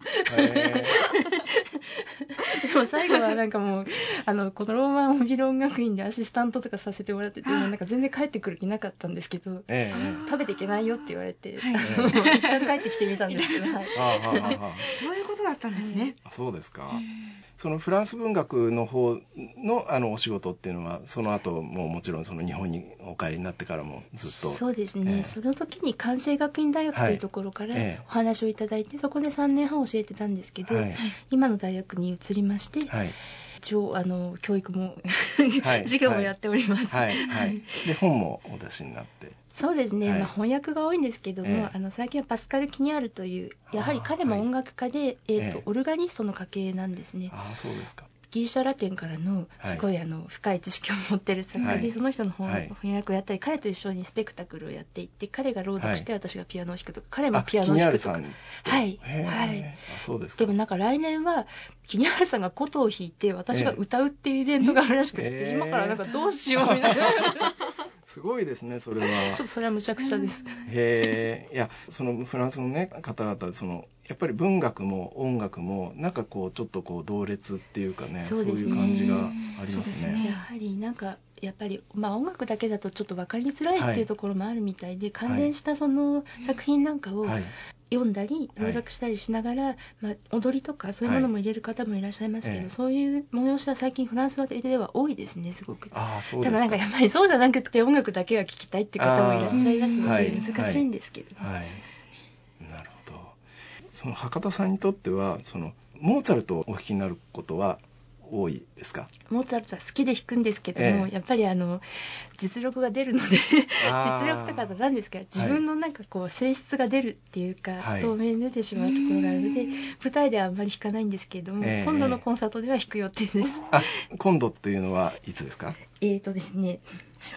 [SPEAKER 2] でも最後はなんかもうあのこのローマンオビロ音楽院でアシスタントとかさせてもらっててなんか全然帰ってくる気なかったんですけど、ええ、食べていけないよって言われて、はい、一旦帰ってきてみたんですけど、はい、
[SPEAKER 1] そういうことだったんですね、
[SPEAKER 3] そうですか、そのフランス文学の方のあのお仕事っていうのはその後ももちろんその日本にお帰りになってからもずっと。
[SPEAKER 2] そうですね、えー、その時に関西学院大学というところからお話をいただいて、はいえー、そこで3年半教えてたんですけど、はい、今の大学に移りまして、はい一応あの教育も 授業もやっております。
[SPEAKER 3] はい、はい、で本もお出しになって。
[SPEAKER 2] そうですね、はい、まあ、翻訳が多いんですけども、えー、あの最近はパスカル・キニアルというやはり彼も音楽家で、はい、えーと、えー、オルガニストの家系なんですね。
[SPEAKER 3] あそうですか
[SPEAKER 2] ギリシャラテンからのすごい、あの深い知識を持ってる作家で、その人の翻訳をやったり彼と一緒にスペクタクルをやっていって彼が朗読して私がピアノを弾くとか、彼もピアノを弾くとか。はい。はい。
[SPEAKER 3] そうです
[SPEAKER 2] でもなんか来年はキニアルさんが琴を弾いて私が歌うっていうイベントがあるらしくて、今からなんかどうしようみたいな。
[SPEAKER 3] すごいですねそれは。
[SPEAKER 2] ちょっとそれはむちゃくちゃです。
[SPEAKER 3] へえいやそのフランスのね方々そのやっぱり文学も音楽もなんかこうちょっとこう同列っていうかねそう、ね,、いう感じがありますね、
[SPEAKER 2] ね、やはりなんかやっぱり、まあ、音楽だけだとちょっと分かりづらいっていうところもあるみたいで、はい、関連したその作品なんかを読んだり朗読したりしながら、はい、まあ、踊りとかそういうものも入れる方もいらっしゃいますけど、はい、そういう催しは最近フランスでは多いですねすごく。
[SPEAKER 3] あそう
[SPEAKER 2] ただなんかやっぱりそうじゃなくて音楽だけが聴きたいって方もいらっしゃいますので難しいんですけど、
[SPEAKER 3] はい。なるほどその博多さんにとってはそのモーツァルトをお弾きになることは多いですか？
[SPEAKER 2] モーツァルトは好きで弾くんですけども、ええ、やっぱりあの実力が出るので実力とかと何ですか？自分のなんかこう性質が出るっていうか、はい、透明に出てしまうところがあるので、舞台ではあんまり弾かないんですけれども、え、今度のコンサートでは弾く予定です。
[SPEAKER 3] あ今度っていうのはいつですか？
[SPEAKER 2] えっ、とですね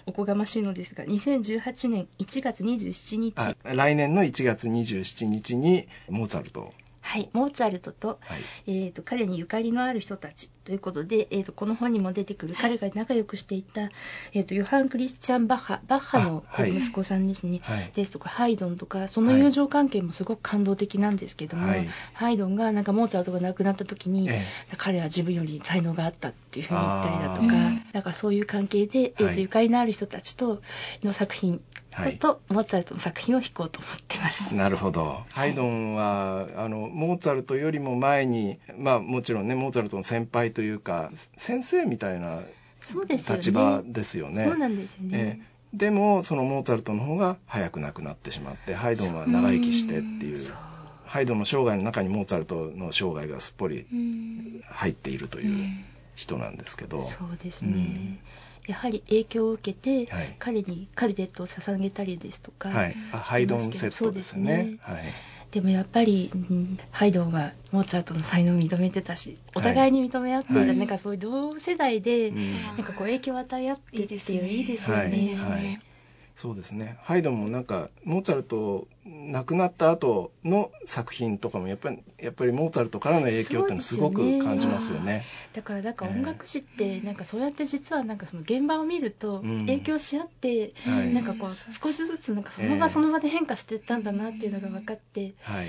[SPEAKER 2] おこがましいのですが2018年1月27日
[SPEAKER 3] 来年の1月27日にモーツァルト
[SPEAKER 2] はい、モーツァルトとはい、えーと、彼にゆかりのある人たちということで、えーと、この本にも出てくる彼が仲良くしていた、えーと、ヨハン・クリスチャン・バッハバッハの息子さんですね、はい、ですとかハイドンとかその友情関係もすごく感動的なんですけども、はい、ハイドンがなんかモーツァルトが亡くなった時に、えー、彼は自分より才能があったっていうふうに言ったりだとかなんかそういう関係で、えーとゆかりのある人たちとの作品はい、とモーツァルトの作品を弾こうと思ってます。
[SPEAKER 3] なるほど。ハイドンはあのモーツァルトよりも前に、まあもちろんねモーツァルトの先輩というか先生みたいな立場ですよね。
[SPEAKER 2] そうなんですよね。
[SPEAKER 3] えでもそのモーツァルトの方が早く亡くなってしまってハイドンは長生きしてっていう。ハイドンの生涯の中にモーツァルトの生涯がすっぽり入っているという人なんですけど。
[SPEAKER 2] そうですね。うんやはり影響を受けて、はい、彼にカルテットを捧げたりですとか、
[SPEAKER 3] はい、ハイドンセットですね。ね。はい。
[SPEAKER 2] でもやっぱり、うん、ハイドンはモーツァルトの才能を認めてたしお互いに認め合っていた、はい、なんかそういう同世代で、うん、なんかこう影響を与え合ってっていういいですよね。はい
[SPEAKER 3] そうですね。ハイドンもなんかモーツァルト亡くなった後の作品とかもやっぱりやっぱりモーツァルトからの影響っていうのすごく感じますよね。よね
[SPEAKER 2] だからなんか音楽史ってなんかそうやって実はなんかその現場を見ると影響し合って、うん、なんかこう少しずつなんかその場その場で変化していったんだなっていうのが分かって、はい、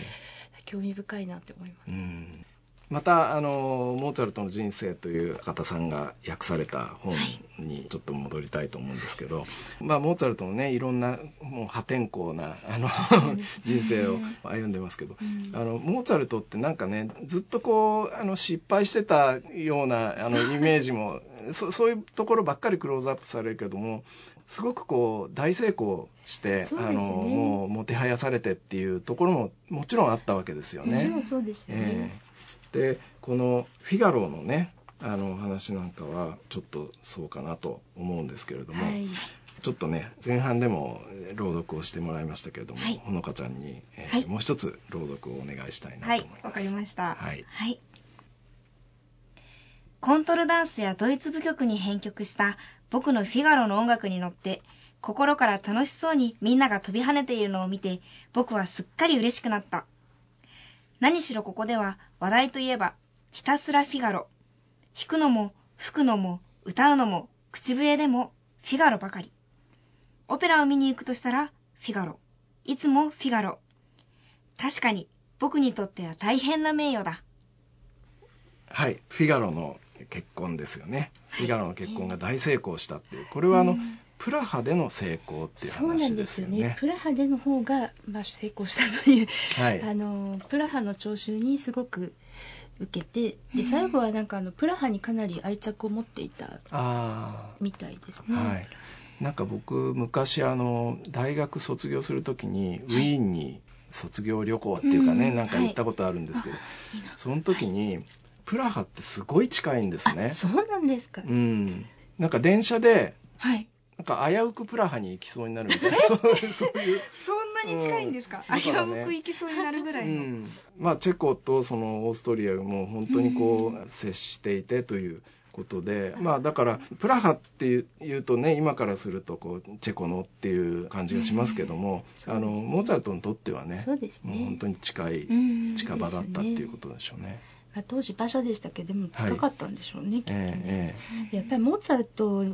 [SPEAKER 2] 興味深いなって思います。うん
[SPEAKER 3] またあのモーツァルトの人生という方さんが訳された本にちょっと戻りたいと思うんですけど、はい、まあモーツァルトのねいろんなもう破天荒なあの 人生を歩んでますけど、うん、あのモーツァルトってなんかねずっとこうあの失敗してたようなあのイメージもそそういうところばっかりクローズアップされるけどもすごくこう大成功して、ね、あのもうもてはやされてっていうところももちろんあったわけですよね。
[SPEAKER 2] もちろんそうですよね。えー
[SPEAKER 3] でこの「フィガロ」のねあの話なんかはちょっとそうかなと思うんですけれども、はい、ちょっとね前半でも朗読をしてもらいましたけれども、はい、ほのかちゃんに、えーはい、もう一つ朗読をお願いしたいなと思います。
[SPEAKER 1] わ、かりました。
[SPEAKER 3] はい。はい
[SPEAKER 1] コントルダンスやドイツ舞曲に編曲した僕のフィガロの音楽に乗って、心から楽しそうにみんなが飛び跳ねているのを見て、僕はすっかり嬉しくなった。何しろここでは話題といえば、ひたすらフィガロ。弾くのも、吹くのも、歌うのも、口笛でも、フィガロばかり。オペラを見に行くとしたら、フィガロ。いつもフィガロ。確かに、僕にとっては大変な名誉だ。
[SPEAKER 3] はい、フィガロの結婚ですよね。フィガロの結婚が大成功したっていう、これはあの、プラハでの成功っていう
[SPEAKER 2] そうなんで
[SPEAKER 3] 話ですすよね。
[SPEAKER 2] よね。プラハでの方が、まあ、成功したという、
[SPEAKER 3] はい
[SPEAKER 2] あのプラハの聴衆にすごく受けてで最後はなんかあのプラハにかなり愛着を持っていた
[SPEAKER 3] あ
[SPEAKER 2] みたいです
[SPEAKER 3] あ、
[SPEAKER 2] ね。
[SPEAKER 3] はい。なんか僕昔あの大学卒業するときにウィーンに卒業旅行っていうかね、
[SPEAKER 2] うん
[SPEAKER 3] なんか行ったことあるんですけど、その時にプラハってすごい近いんですね
[SPEAKER 2] あ。そうなんですか。
[SPEAKER 3] うん。なんか電車で
[SPEAKER 1] はい。
[SPEAKER 3] なんか危うくプラハに行きそうになるみたいな。そう そういう。
[SPEAKER 1] そんなに近いんですか、
[SPEAKER 3] うん。
[SPEAKER 1] 危うく行きそうになるぐらいの。
[SPEAKER 3] うん、まあチェコとそのオーストリアも本当にこう接していてということで、まあだからプラハっていうとね今からするとこうチェコのっていう感じがしますけども、あのモーツァルトにとってはね
[SPEAKER 2] そうですね。
[SPEAKER 3] もう本当に近い
[SPEAKER 2] うん。
[SPEAKER 3] 近場だったっていうことでしょうね。
[SPEAKER 2] まあ当時馬車でしたけ？どでも近かったんでしょうね、きっとね。
[SPEAKER 3] ええ。
[SPEAKER 2] やっぱりモーツァルト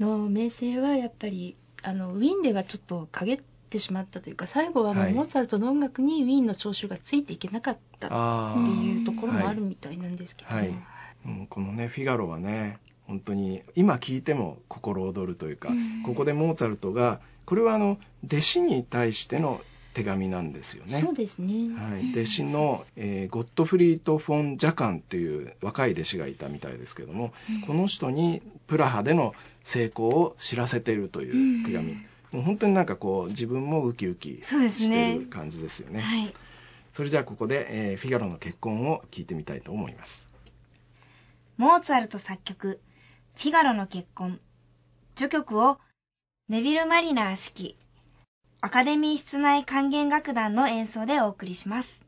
[SPEAKER 2] の名声はやっぱりあのウィーンではちょっと陰ってしまったというか最後はもう
[SPEAKER 3] はい。
[SPEAKER 2] モーツァルトの音楽にウィーンの聴衆がついていけなかったっていうところもあるみたいなんですけど、
[SPEAKER 3] はい、うん、このねフィガロはね本当に今聞いても心躍るというか、
[SPEAKER 2] うん。
[SPEAKER 3] ここでモーツァルトがこれはあの弟子に対しての手紙なんですよね。
[SPEAKER 2] そうですね、
[SPEAKER 3] はい、弟子の、えーゴットフリート・フォン・ジャカンっていう若い弟子がいたみたいですけども、
[SPEAKER 2] うん。
[SPEAKER 3] この人にプラハでの成功を知らせているという手紙、
[SPEAKER 2] うん
[SPEAKER 3] もう本当になんかこう自分もウキウキして
[SPEAKER 1] ね
[SPEAKER 3] る感じですよね。
[SPEAKER 1] はい。
[SPEAKER 3] それじゃあここで、えーフィガロの結婚を聞いてみたいと思います。
[SPEAKER 1] モーツァルト作曲、フィガロの結婚。序曲を、ネビル・マリナー指揮、アカデミー室内管弦楽団の演奏でお送りします。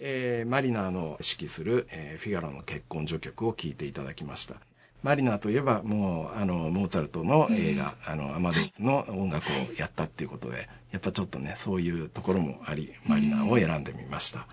[SPEAKER 3] えーマリナーの指揮する、えーフィガロの結婚序曲を聴いていただきました。マリナーといえばもうあのモーツァルトの映画、あのアマデウスの音楽をやったっていうことで、やっぱちょっとねそういうところもありマリナーを選んでみました。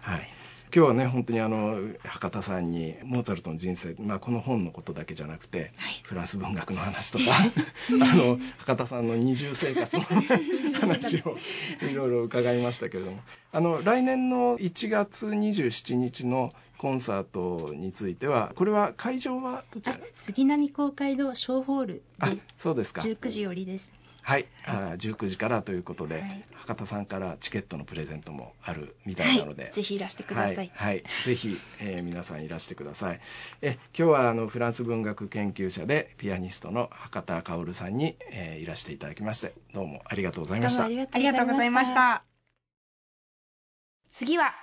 [SPEAKER 3] はい。今日はね本当にあの博多さんにモーツァルトの人生、まあ、この本のことだけじゃなくて、フランス文学の話とか あの博多さんの二重生活の 話をいろいろ伺いましたけれども。あの来年の1月27日のコンサートについてはこれは会場はどちら
[SPEAKER 2] あ杉並公会堂小ホール
[SPEAKER 3] あ
[SPEAKER 2] で
[SPEAKER 3] そうですか。
[SPEAKER 2] 19時よりです
[SPEAKER 3] はいあ19時からということで、
[SPEAKER 2] はい
[SPEAKER 3] 博多さんからチケットのプレゼントもあるみたいなので、
[SPEAKER 2] ぜひいらしてください、
[SPEAKER 3] はい、はいぜひ、えー皆さんいらしてください。え今日はあのフランス文学研究者でピアニストの博多薫さんに、えーいらしていただきましてどうもありがとうございました
[SPEAKER 2] どうもあ。りが
[SPEAKER 1] とうございまし
[SPEAKER 2] た
[SPEAKER 1] た。次は、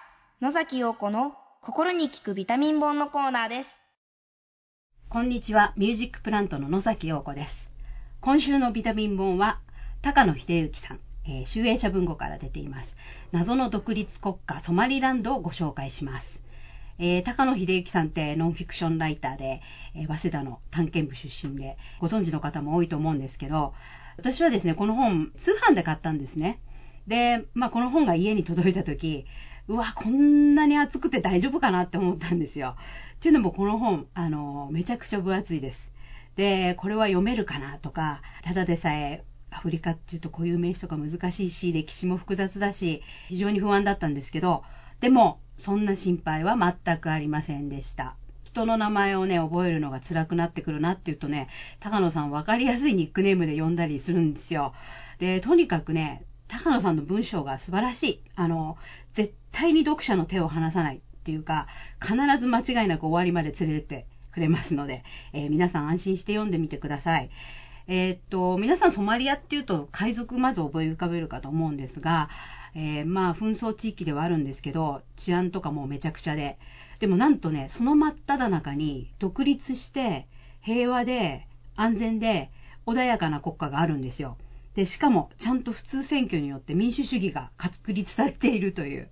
[SPEAKER 1] 野崎陽子の心に効くビタミン本のコーナーです。
[SPEAKER 4] こんにちは、ミュージックプラントの野崎陽子です。今週のビタミン本は、高野秀幸さん、えー、集英社文庫から出ています。謎の独立国家ソマリランドをご紹介します。えー高野秀幸さんってノンフィクションライターで、えー早稲田の探検部出身で、ご存知の方も多いと思うんですけど、私はですね、この本、通販で買ったんですね。で、まあ、この本が家に届いた時うわこんなに厚くて大丈夫かなって思ったんですよ。っていうのもこの本あのめちゃくちゃ分厚いです。でこれは読めるかなとかただでさえアフリカっていうと固有名詞とか難しいし歴史も複雑だし非常に不安だったんですけどでもそんな心配は全くありませんでした。人の名前をね覚えるのが辛くなってくるなっていうとね高野さん分かりやすいニックネームで呼んだりするんですよ。でとにかくね高野さんの文章が素晴らしい。あの、絶対に読者の手を離さないっていうか、必ず間違いなく終わりまで連れてってくれますので、えー皆さん安心して読んでみてください。えーっと、皆さんソマリアっていうと海賊まず覚え浮かべるかと思うんですが、えーまあ紛争地域ではあるんですけど、治安とかもうめちゃくちゃで、でもなんとね、その真っ只中に独立して平和で安全で穏やかな国家があるんですよ。で、しかもちゃんと普通選挙によって民主主義が確立されているという、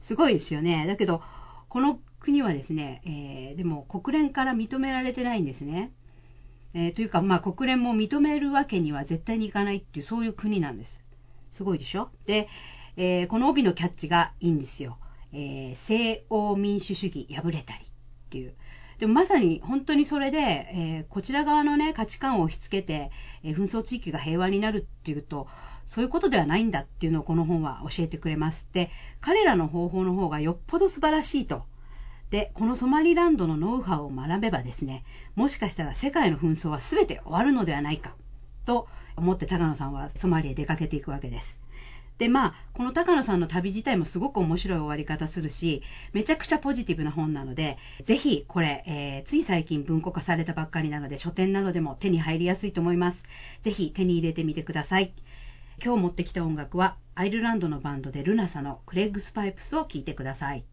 [SPEAKER 4] すごいですよね。だけど、この国はですね、えー、でも国連から認められてないんですね。えー、というか、まあ、国連も認めるわけには絶対にいかないっていう、そういう国なんです。すごいでしょ？で、えー、この帯のキャッチがいいんですよ。えー、西欧民主主義破れたりっていう。でもまさに本当にそれで、え、こちら側のね、価値観を押し付けて、え、紛争地域が平和になるっていうと、そういうことではないんだっていうのをこの本は教えてくれます。で、彼らの方法の方がよっぽど素晴らしいと。で、このソマリランドのノウハウを学べばですね、もしかしたら世界の紛争は全て終わるのではないか、と思って高野さんはソマリへ出かけていくわけです。で、まあ、この高野さんの旅自体もすごく面白い終わり方するし、めちゃくちゃポジティブな本なので、ぜひこれ、えー、つい最近文庫化されたばっかりなので、書店などでも手に入りやすいと思います。ぜひ手に入れてみてください。今日持ってきた音楽は、アイルランドのバンドでルナサのクレッグスパイプスを聴いてください。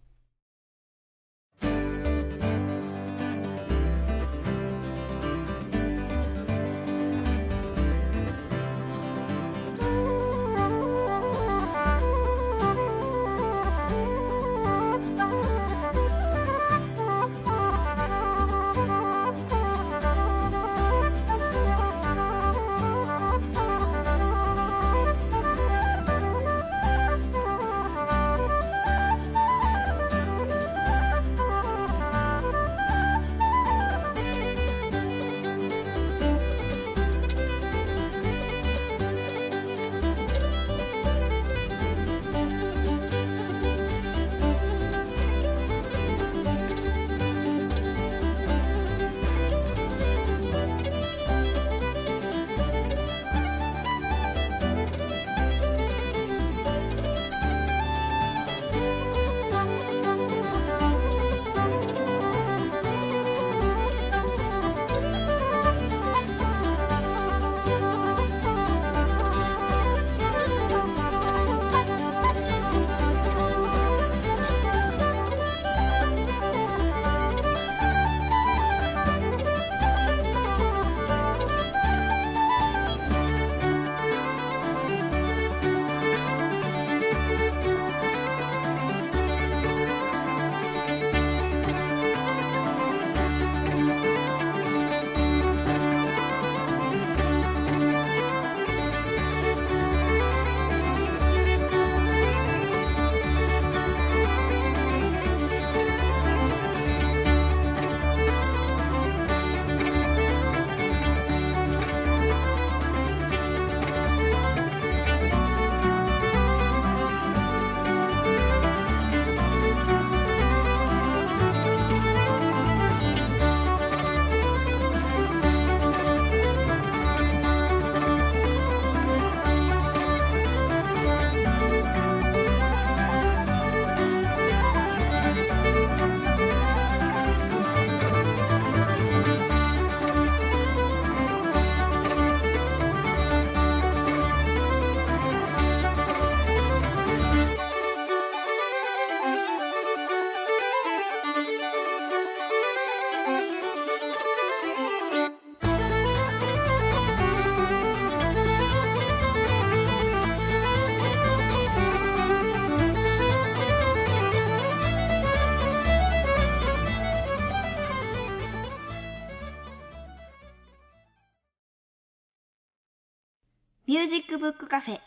[SPEAKER 1] ジックブックカフェ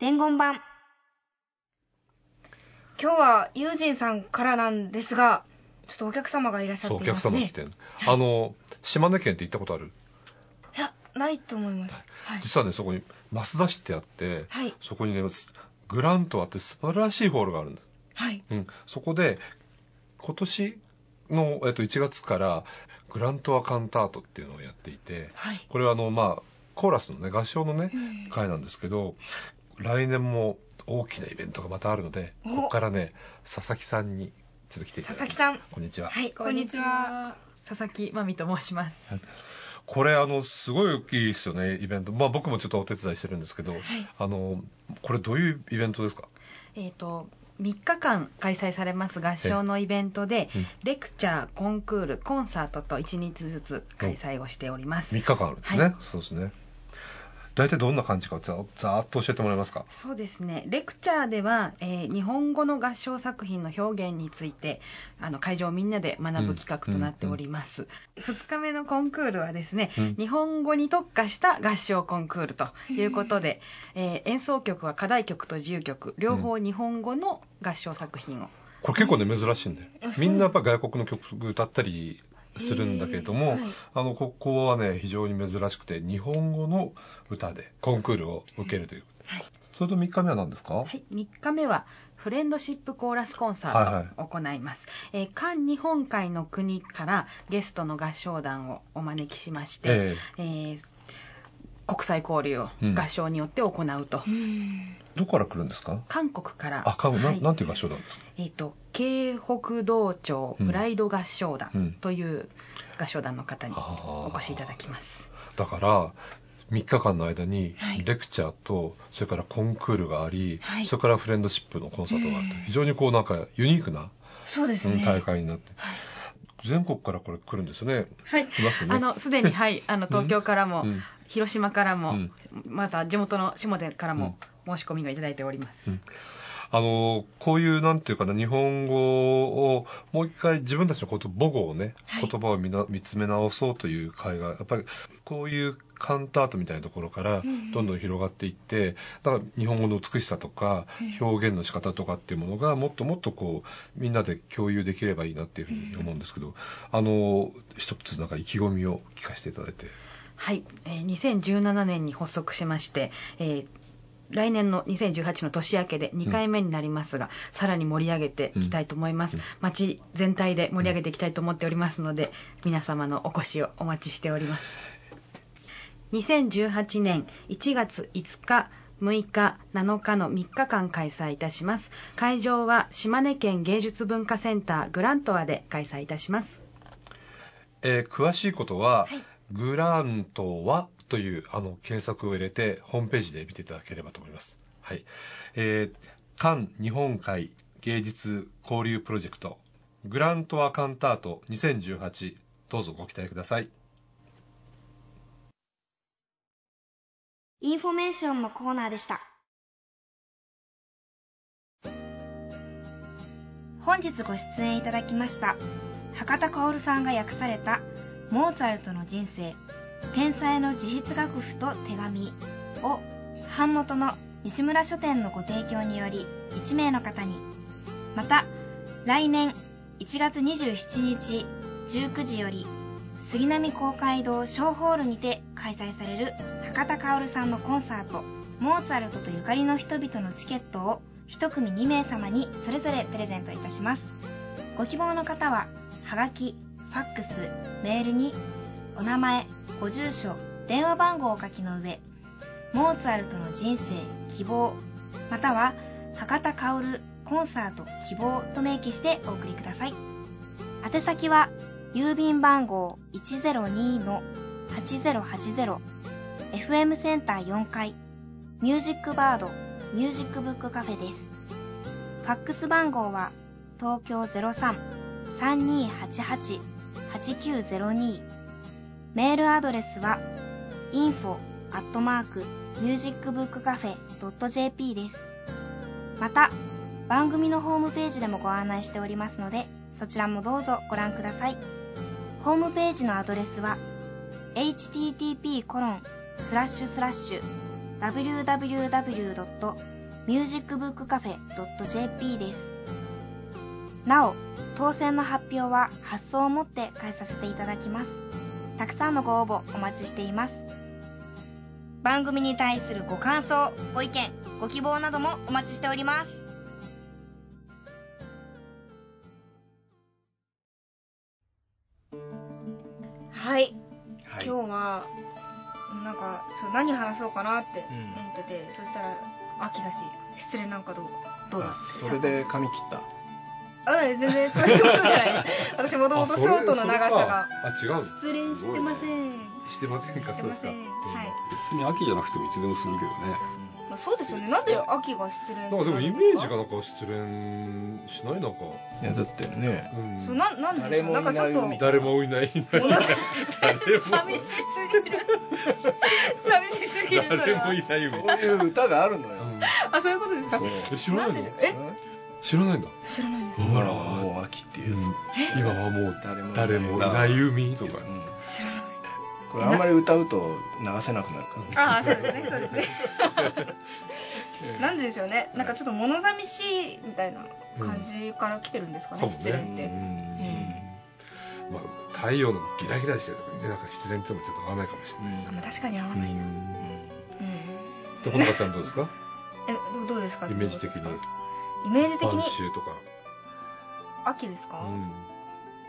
[SPEAKER 1] 伝言版。今日はユージンさんからなんですがちょっとお客様がいらっしゃっていますね。お客様来て
[SPEAKER 5] あの島根県って行ったことある？
[SPEAKER 1] いやないと思います、
[SPEAKER 5] はい、実はねそこに増田市ってあって、はい、そこにねグラントあって素晴らしいホールがあるんです、
[SPEAKER 1] はい。
[SPEAKER 5] うん、そこで今年の、えっと、1月からグラントアカンタートっていうのをやっていて、
[SPEAKER 1] はい、
[SPEAKER 5] これはあのまあコーラスのね合唱のね、会なんですけど来年も大きなイベントがまたあるのでここからね佐々木さんにちょっと来ていただ
[SPEAKER 1] 佐々木さん。
[SPEAKER 5] こんにちは。
[SPEAKER 1] はいこんにちは。
[SPEAKER 6] 佐々木真美と申します。
[SPEAKER 5] これあのすごい大きいですよねイベント。まあ僕もちょっとお手伝いしてるんですけど、はい、あのこれどういうイベントですか？
[SPEAKER 6] えっ、ー、と3日間開催されます合唱のイベントで、レクチャー、コンクール、コンサートと1日ずつ開催をしております。
[SPEAKER 5] 3日間あるんですね。はい、そうですね。大体どんな感じかざざーっと教えてもらえますか？
[SPEAKER 6] そうですね。レクチャーでは、えー日本語の合唱作品の表現についてあの会場みんなで学ぶ企画となっております、2日目のコンクールはですね、
[SPEAKER 5] うん。
[SPEAKER 6] 日本語に特化した合唱コンクールということで、えー演奏曲は課題曲と自由曲両方日本語の合唱作品を。
[SPEAKER 5] これ結構ね珍しいんで
[SPEAKER 1] あそう。
[SPEAKER 5] みんなやっぱ外国の曲歌ったりするんだけれども、
[SPEAKER 1] へーはい。
[SPEAKER 5] あのここはね非常に珍しくて日本語の歌でコンクールを受けるという、
[SPEAKER 6] はい。
[SPEAKER 5] それと3日目は何ですか、
[SPEAKER 6] はい、3日目はフレンドシップコーラスコンサートを行います、えー韓日本海の国からゲストの合唱団をお招きしまして、
[SPEAKER 5] え。
[SPEAKER 6] えー国際交流を
[SPEAKER 5] うん。
[SPEAKER 6] 合唱によって行うと、
[SPEAKER 5] えどこから来るんですか？
[SPEAKER 6] 韓国から。
[SPEAKER 5] あ、かな
[SPEAKER 6] はい。
[SPEAKER 5] なんていう合唱団ですか？
[SPEAKER 6] えっ、と京北道庁
[SPEAKER 5] うん。
[SPEAKER 6] プライド合唱団
[SPEAKER 5] うん
[SPEAKER 6] という合唱団の方にお越しいただきます。
[SPEAKER 5] だから3日間の間に
[SPEAKER 1] はい。
[SPEAKER 5] レクチャーとそれからコンクールがあり、
[SPEAKER 1] はい。
[SPEAKER 5] それからフレンドシップのコンサートがあって
[SPEAKER 1] うん。
[SPEAKER 5] 非常にこうなんかユニークな、
[SPEAKER 1] そうですね。
[SPEAKER 5] うん大会になって。
[SPEAKER 1] はい
[SPEAKER 5] 全国からこれ来るんですね。
[SPEAKER 6] はい、
[SPEAKER 5] 来ますね。
[SPEAKER 6] あのすでにはい。あの東京からも、
[SPEAKER 5] うん。
[SPEAKER 6] 広島からも、
[SPEAKER 5] うん。
[SPEAKER 6] まずは地元の下出からも申し込みがいただいております。
[SPEAKER 5] うんあのこういうなんていうかな日本語をもう一回自分たちのこと母語をね、
[SPEAKER 1] はい。
[SPEAKER 5] 言葉を見な見つめ直そうという会がやっぱりこういうカンタートみたいなところから
[SPEAKER 1] ん
[SPEAKER 5] どんどん広がっていって、だから日本語の美しさとか表現の仕方とかっていうものがもっともっとこうみんなで共有できればいいなっていうふうに思うんですけど、あの一つなんか意気込みを聞かせていただいて。
[SPEAKER 6] はい、えー2017年に発足しまして、えー来年の2018の年明けで2回目になりますが、さらに盛り上げていきたいと思います、
[SPEAKER 5] うん。
[SPEAKER 6] 町全体で盛り上げていきたいと思っておりますので皆様のお越しをお待ちしております。2018年1月5日6日7日の3日間開催いたします。会場は島根県芸術文化センターグラントアで開催いたします。
[SPEAKER 5] えー詳しいことは、
[SPEAKER 1] はい。
[SPEAKER 5] グラントはというあの検索を入れてホームページで見ていただければと思います。はい。えー、韓日本海芸術交流プロジェクトグラントワ・カンタート2018どうぞご期待ください。
[SPEAKER 1] インフォメーションのコーナーでした。本日ご出演いただきました博多かおるさんが訳されたモーツァルトの人生天才の自筆楽譜と手紙を版元の西村書店のご提供により1名の方に。また来年1月27日19時より杉並公会堂小ホールにて開催される博多薫さんのコンサートモーツァルトとゆかりの人々のチケットを一組2名様にそれぞれプレゼントいたします。ご希望の方ははがきファックスメールにお名前ご住所電話番号を書きの上モーツァルトの人生希望または博多薫コンサート希望と明記してお送りください。宛先は郵便番号102-8080 FM センター4階ミュージックバードミュージックブックカフェです。ファックス番号は東京03-3288-8902メールアドレスは info アットマークミュージックブックカフェ .jp です。また番組のホームページでもご案内しておりますのでそちらもどうぞご覧ください。ホームページのアドレスは http://www.musicbookcafe.jp です。なお当選の発表は発送をもって返させていただきます。たくさんのご応募お待ちしています。番組に対するご感想ご意見ご希望などもお待ちしております。はい。
[SPEAKER 3] はい。
[SPEAKER 1] 今日はなんかそう何話そうかなって思ってて、そしたら秋だし失恋なんかどうどうだ
[SPEAKER 3] あそれで髪切った
[SPEAKER 1] あ全然そういうことじゃない。私もともとショートの長さが。
[SPEAKER 5] あ違う
[SPEAKER 1] 失恋してません、
[SPEAKER 5] してませんか？そうですか？
[SPEAKER 1] はい、
[SPEAKER 7] 別に秋じゃなくてもいつでもするけどね。
[SPEAKER 1] まあ、そうですよね。なんで秋が失恋
[SPEAKER 5] なんか？でもイメージがなんか失恋しないなんか、
[SPEAKER 3] いやだってね。
[SPEAKER 5] うん。
[SPEAKER 1] そうななんでしょう？なんかちょっと。
[SPEAKER 3] 誰もいない海
[SPEAKER 5] 誰も。
[SPEAKER 1] 寂しすぎる。寂しすぎぎる
[SPEAKER 5] 誰もいない海
[SPEAKER 3] そういう歌があるのよ、
[SPEAKER 1] あそういうことですか？
[SPEAKER 3] そう。
[SPEAKER 5] え知らないの？
[SPEAKER 1] え？
[SPEAKER 5] 知らないんだ。
[SPEAKER 1] 知らないの
[SPEAKER 3] ほら
[SPEAKER 5] ほら。
[SPEAKER 3] もう秋っていうやつ、
[SPEAKER 5] うん。今はもう
[SPEAKER 3] 誰も
[SPEAKER 5] 誰もいない。海とか
[SPEAKER 3] うん。
[SPEAKER 1] 知らない。
[SPEAKER 3] これあんまり歌うと流せなくなるから、
[SPEAKER 1] ああそうですねそうですね。なんででしょうね。なんかちょっと物寂しいみたいな感じから来てるんですかね、
[SPEAKER 5] かも
[SPEAKER 1] 失恋って、
[SPEAKER 5] ねまあ、太陽のギラギラしてる時にねなんか失恋ってもちょっと合わないかもしれない、
[SPEAKER 1] あまあ確かに合わない。な、うん。
[SPEAKER 5] でほのかちゃんどうですか？
[SPEAKER 1] えどどうですか？
[SPEAKER 5] イメージ的に。
[SPEAKER 1] どうですかイメージ的
[SPEAKER 5] 晩
[SPEAKER 1] に
[SPEAKER 5] 秋とか、
[SPEAKER 1] 秋ですか、
[SPEAKER 5] うん。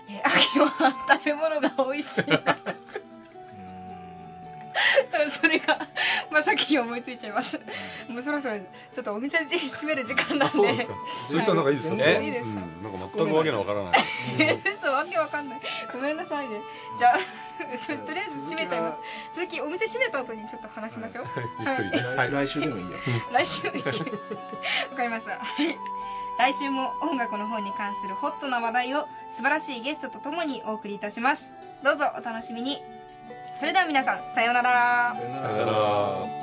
[SPEAKER 1] え秋は食べ物が美味しい。な それがまあ先に思いついちゃいます。もうそろそろちょっとお店閉める時間なんで。
[SPEAKER 5] あそうですか。そういう人はなんかいいですよね、
[SPEAKER 1] い。いです。か
[SPEAKER 7] うんなんか全くわけのわからない。
[SPEAKER 1] 嘘わけわかんない。ごめんなさいね。じゃあとりあえず閉めちゃいます。続きお店閉めた後にちょっと話しましょう、
[SPEAKER 5] ゆっくり。ね、はい、
[SPEAKER 3] 来週でもいいよ。
[SPEAKER 1] 来週わかりました。はい。来週も音楽の方に関するホットな話題を素晴らしいゲストとともにお送りいたします。どうぞお楽しみにそれでは皆さんさようなら。
[SPEAKER 3] さよな
[SPEAKER 5] さよなら。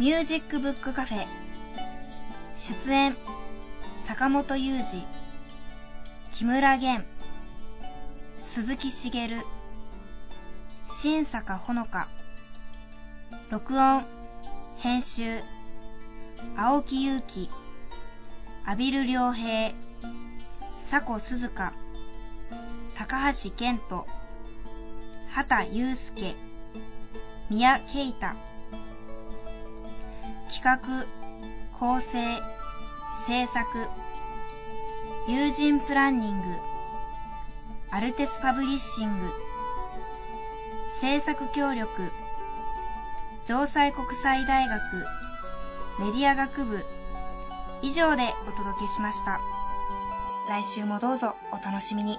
[SPEAKER 1] ミュージックブックカフェ。出演坂本雄二。木村玄。鈴木茂新坂ほのか。録音編集青木祐希阿比留良平佐古鈴香高橋健人畑祐介宮慶太企画構成制作友人プランニングアルテスパブリッシング制作協力城西国際大学メディア学部以上でお届けしました。来週もどうぞお楽しみに。